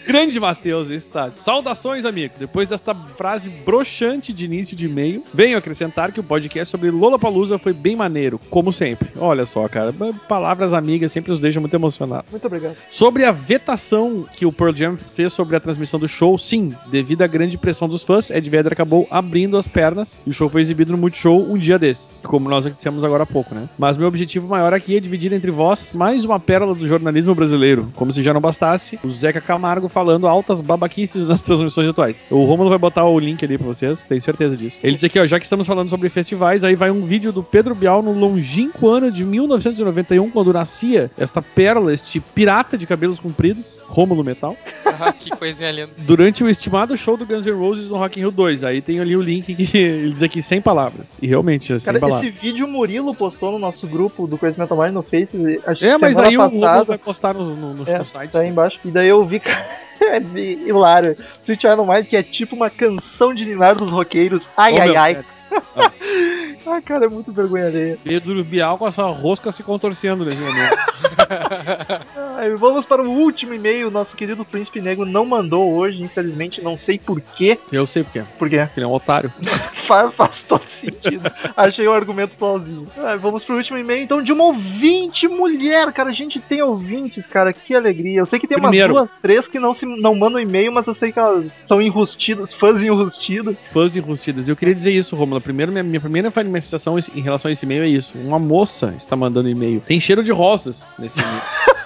Grande Matheus, esse sabe. Saudações, amigo. Depois desta frase broxante de início de e-mail, venho acrescentar que o podcast sobre Lollapalooza foi bem maneiro, como sempre. Olha só, cara, palavras amigas sempre os deixam muito emocionados. Muito obrigado. Sobre a vetação que o Pearl Jam fez sobre a transmissão do show, sim, devido à grande pressão dos fãs, Ed Vedder acabou abrindo as pernas e o show foi exibido no Multishow um dia desses, como nós dissemos agora há pouco, né? Mas meu objetivo maior aqui é dividir entre vós mais uma pérola do jornalismo brasileiro. Como se já não bastasse, o Zeca Camargo falando altas babaquices nas (laughs) transmissões atuais. O Romulo vai botar o link ali pra vocês, tenho certeza disso. Ele diz aqui, ó, já que estamos falando sobre festivais, aí vai um vídeo do Pedro Bial no longínquo ano de 1991, quando nascia esta pérola, este pirata de cabelos compridos, Rômulo Metal, Ah, que coisinha linda. durante o estimado show do Guns N' Roses no Rock in Rio 2. Aí tem ali o link que (laughs) ele diz aqui sem palavras. E realmente, é sem Cara, palavras. esse vídeo o Murilo postou no nosso grupo do Crazy Metal Mind no Face. Acho É, que mas aí o Romulo passada. vai postar no, no, no- É, no site. tá aí embaixo. E daí eu vi, (laughs) cara, (laughs) é hilário. Sweet Iron Mind, que é tipo uma canção de ninar dos roqueiros. Ai, Ô, ai, ai. (laughs) Ah, cara, é muito vergonha alheia. Pedro Bial com a sua rosca se contorcendo nesse momento. (laughs) Ai, vamos para o último e-mail. Nosso querido Príncipe Negro não mandou hoje, infelizmente. Não sei porquê. Eu sei porque. Por quê? Ele é um otário. (laughs) Faz, faz todo sentido. Achei um argumento plausível. Ah, vamos pro último e-mail, então, de uma ouvinte mulher, cara. A gente tem ouvintes, cara. Que alegria. Eu sei que tem Primeiro. umas duas, três que não, se, não mandam e-mail, mas eu sei que elas são enrustidas, fãs enrustidos. Fãs enrustidas. Eu queria dizer isso, Romulo. Primeiro, minha, minha primeira manifestação em relação a esse e-mail é isso. Uma moça está mandando e-mail. Tem cheiro de rosas nesse e-mail. (laughs)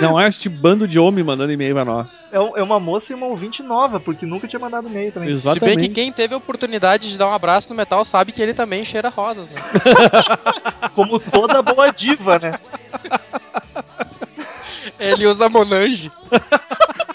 Não é este bando de homem mandando e-mail pra nós. É, é uma moça e uma ouvinte nova, porque nunca tinha mandado e-mail também. Exatamente. Se bem que quem teve a oportunidade de dar um abraço no metal sabe que ele também cheira rosas, né? (laughs) Como toda boa diva, né? Ele usa Monange. (laughs)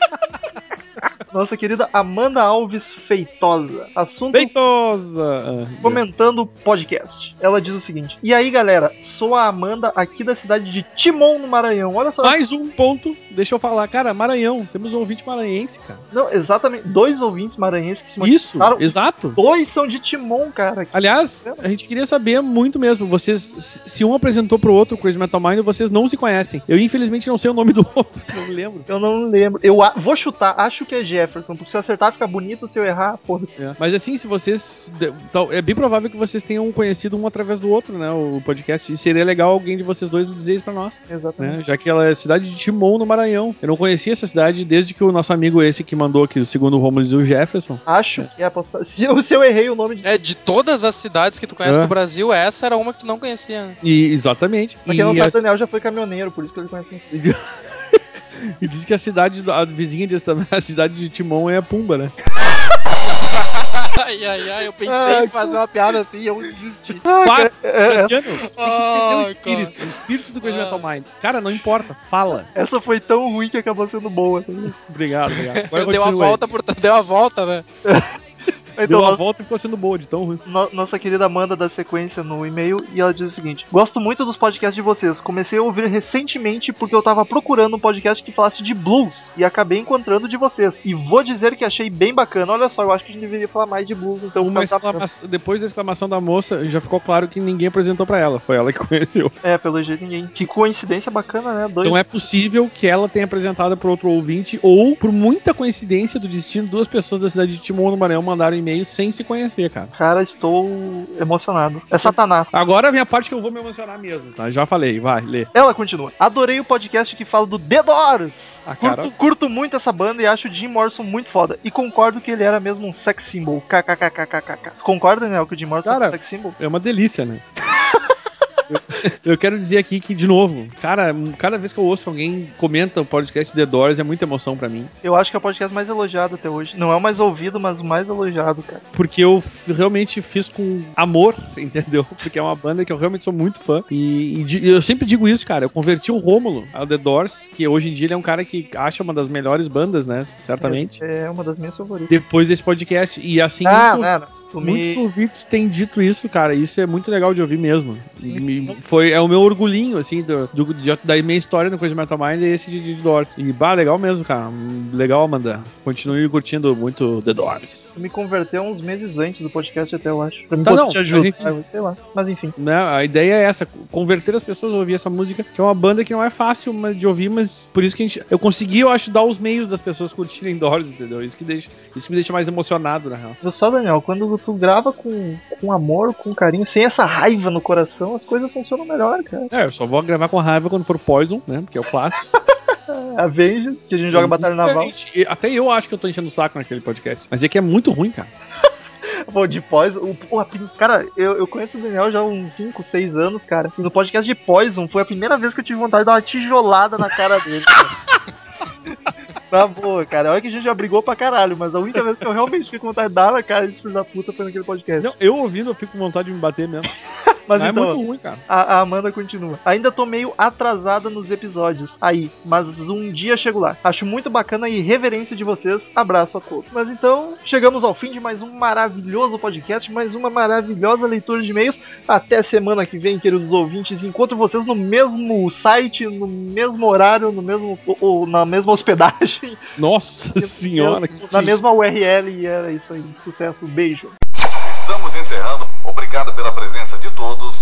Nossa querida Amanda Alves Feitosa. Assunto Feitosa! Comentando o podcast. Ela diz o seguinte: E aí, galera, sou a Amanda aqui da cidade de Timon, no Maranhão. Olha só. Mais um ponto, deixa eu falar. Cara, Maranhão, temos um ouvinte maranhense, cara. Não, exatamente. Dois ouvintes maranhenses que se Isso, exato. Dois são de Timon, cara. Aliás, a gente queria saber muito mesmo. Vocês, se- um apresentou pro outro Crazy Metal Mind, vocês não se conhecem. Eu, infelizmente, não sei o nome do (laughs) outro. Não lembro. Eu não lembro. Eu vou chutar, acho que é Jefferson, porque se eu acertar fica bonito, se eu errar, foda-se. É. Mas assim, se vocês. É bem provável que vocês tenham conhecido um através do outro, né? O podcast. E seria legal alguém de vocês dois dizer isso pra nós. Exatamente. Né? Já que ela é cidade de Timon, no Maranhão. Eu não conhecia essa cidade desde que o nosso amigo esse que mandou aqui, o segundo Romulo dizia o Jefferson. Acho que é a posta- (laughs) se, eu, se eu errei o nome de. É, de todas as cidades que tu conhece É. no Brasil, essa era uma que tu não conhecia. né? E exatamente. Pra E, quem não sabe, Daniel já foi caminhoneiro, por isso que ele conhece. (laughs) e diz que a cidade, a vizinha de, a cidade de Timon é a Pumba, né? Ai, ai, ai, eu pensei Ai, em fazer uma piada assim e eu desisti. Faz! é- é- Cassiano, tem que entender o espírito. O espírito do Crazy Ah. Metal Mind. Cara, não importa. Fala. Essa foi tão ruim que acabou sendo boa. tá? Obrigado, obrigado. Agora deu a continua aí. volta por deu a volta, né? (laughs) Deu Então, uma nós- volta e ficou sendo boa, de tão ruim. no- nossa querida Amanda dá sequência no e-mail e ela diz o seguinte: Gosto muito dos podcasts de vocês. Comecei a ouvir recentemente porque eu tava procurando um podcast que falasse de blues e acabei encontrando de vocês. E vou dizer que achei bem bacana. Olha só, eu acho que a gente deveria falar mais de blues. Então, Uma exclamação- depois da exclamação da moça, já ficou claro que ninguém apresentou pra ela. Foi ela que (laughs) conheceu. é, pelo jeito ninguém. Que coincidência bacana, né? Dois. Então é possível que ela tenha apresentado para outro ouvinte, ou por muita coincidência do destino, duas pessoas da cidade de Timon no Maranhão mandaram e-mail sem se conhecer, cara. Cara, estou emocionado. É Satanás. Agora vem a parte que eu vou me emocionar mesmo, tá? Já falei, vai, lê. Ela continua. Adorei o podcast que fala do The Doors. Ah, cara. Curto, curto muito essa banda e acho o Jim Morrison muito foda. E concordo que ele era mesmo um sex symbol. KKKKKK. Concorda, Daniel, que o Jim Morrison Cara, é um sex symbol? É uma delícia, né? (laughs) (laughs) Eu- quero dizer aqui que, de novo, cara, cada vez que eu ouço alguém comenta o podcast The Doors é muita emoção pra mim. Eu acho que é o podcast mais elogiado até hoje. Não é o mais ouvido, mas o mais elogiado, cara. Porque eu realmente fiz com amor, (laughs) entendeu? Porque é uma banda que eu realmente sou muito fã. E, e eu sempre digo isso, cara. Eu converti o Rômulo ao The Doors, que hoje em dia ele é um cara que acha uma das melhores bandas, né? Certamente. É, é uma das minhas favoritas. Depois desse podcast. E assim, Ah, muitos- não, não. Tu me- Muitos ouvintes têm dito isso, cara. Isso é muito legal de ouvir mesmo. E foi, é o meu orgulhinho, assim, do, do- da minha história no Coisa Metal Mind é esse de, de Doors. E, bah, legal mesmo, cara. Legal, Amanda. Continue curtindo muito The Doors. Tu me converteu uns meses antes do podcast até, eu acho. Pra me Tá, não, te ajudar. enfim. Sei lá. Mas enfim. Né? A ideia é essa, converter as pessoas a ouvir essa música, que é uma banda que não é fácil de ouvir, mas por isso que a gente. Eu consegui, eu acho, dar os meios das pessoas curtirem Doors, entendeu? Isso que, deixa, isso que me deixa mais emocionado, na real. Só, Daniel, quando tu grava com, com amor, com carinho, sem essa raiva no coração, as coisas funcionam melhor, cara. É, eu só vou gravar com raiva quando for Poison, né? Porque é o clássico. A (laughs) Avengers, que a gente joga Batalha Naval. E Até eu acho que eu tô enchendo o saco naquele podcast. Mas é que é muito ruim, cara. (laughs) Pô, de Poison. o- Porra, cara, eu, eu conheço o Daniel já há uns 5, 6 anos, cara. E no podcast de Poison foi a primeira vez que eu tive vontade de dar uma tijolada na cara dele. (laughs) Na boa, cara. Olha que a gente já brigou pra caralho, mas a única vez que eu realmente fiquei com vontade de dar na cara desse filho da puta foi naquele podcast. Não, eu ouvindo, eu fico com vontade de me bater mesmo. (laughs) mas é então, muito ruim, cara. A, a Amanda continua. Ainda tô meio atrasada nos episódios. Aí, mas um dia chego lá. Acho muito bacana a irreverência de vocês. Abraço a todos. Mas então, chegamos ao fim de mais um maravilhoso podcast, mais uma maravilhosa leitura de e-mails. Até semana que vem, queridos ouvintes. Encontro vocês no mesmo site, no mesmo horário, no mesmo ou, ou na mesma hospedagem, Nossa senhora. na mesma URL. E era isso aí. Sucesso. Beijo. Estamos encerrando. Obrigado pela presença de todos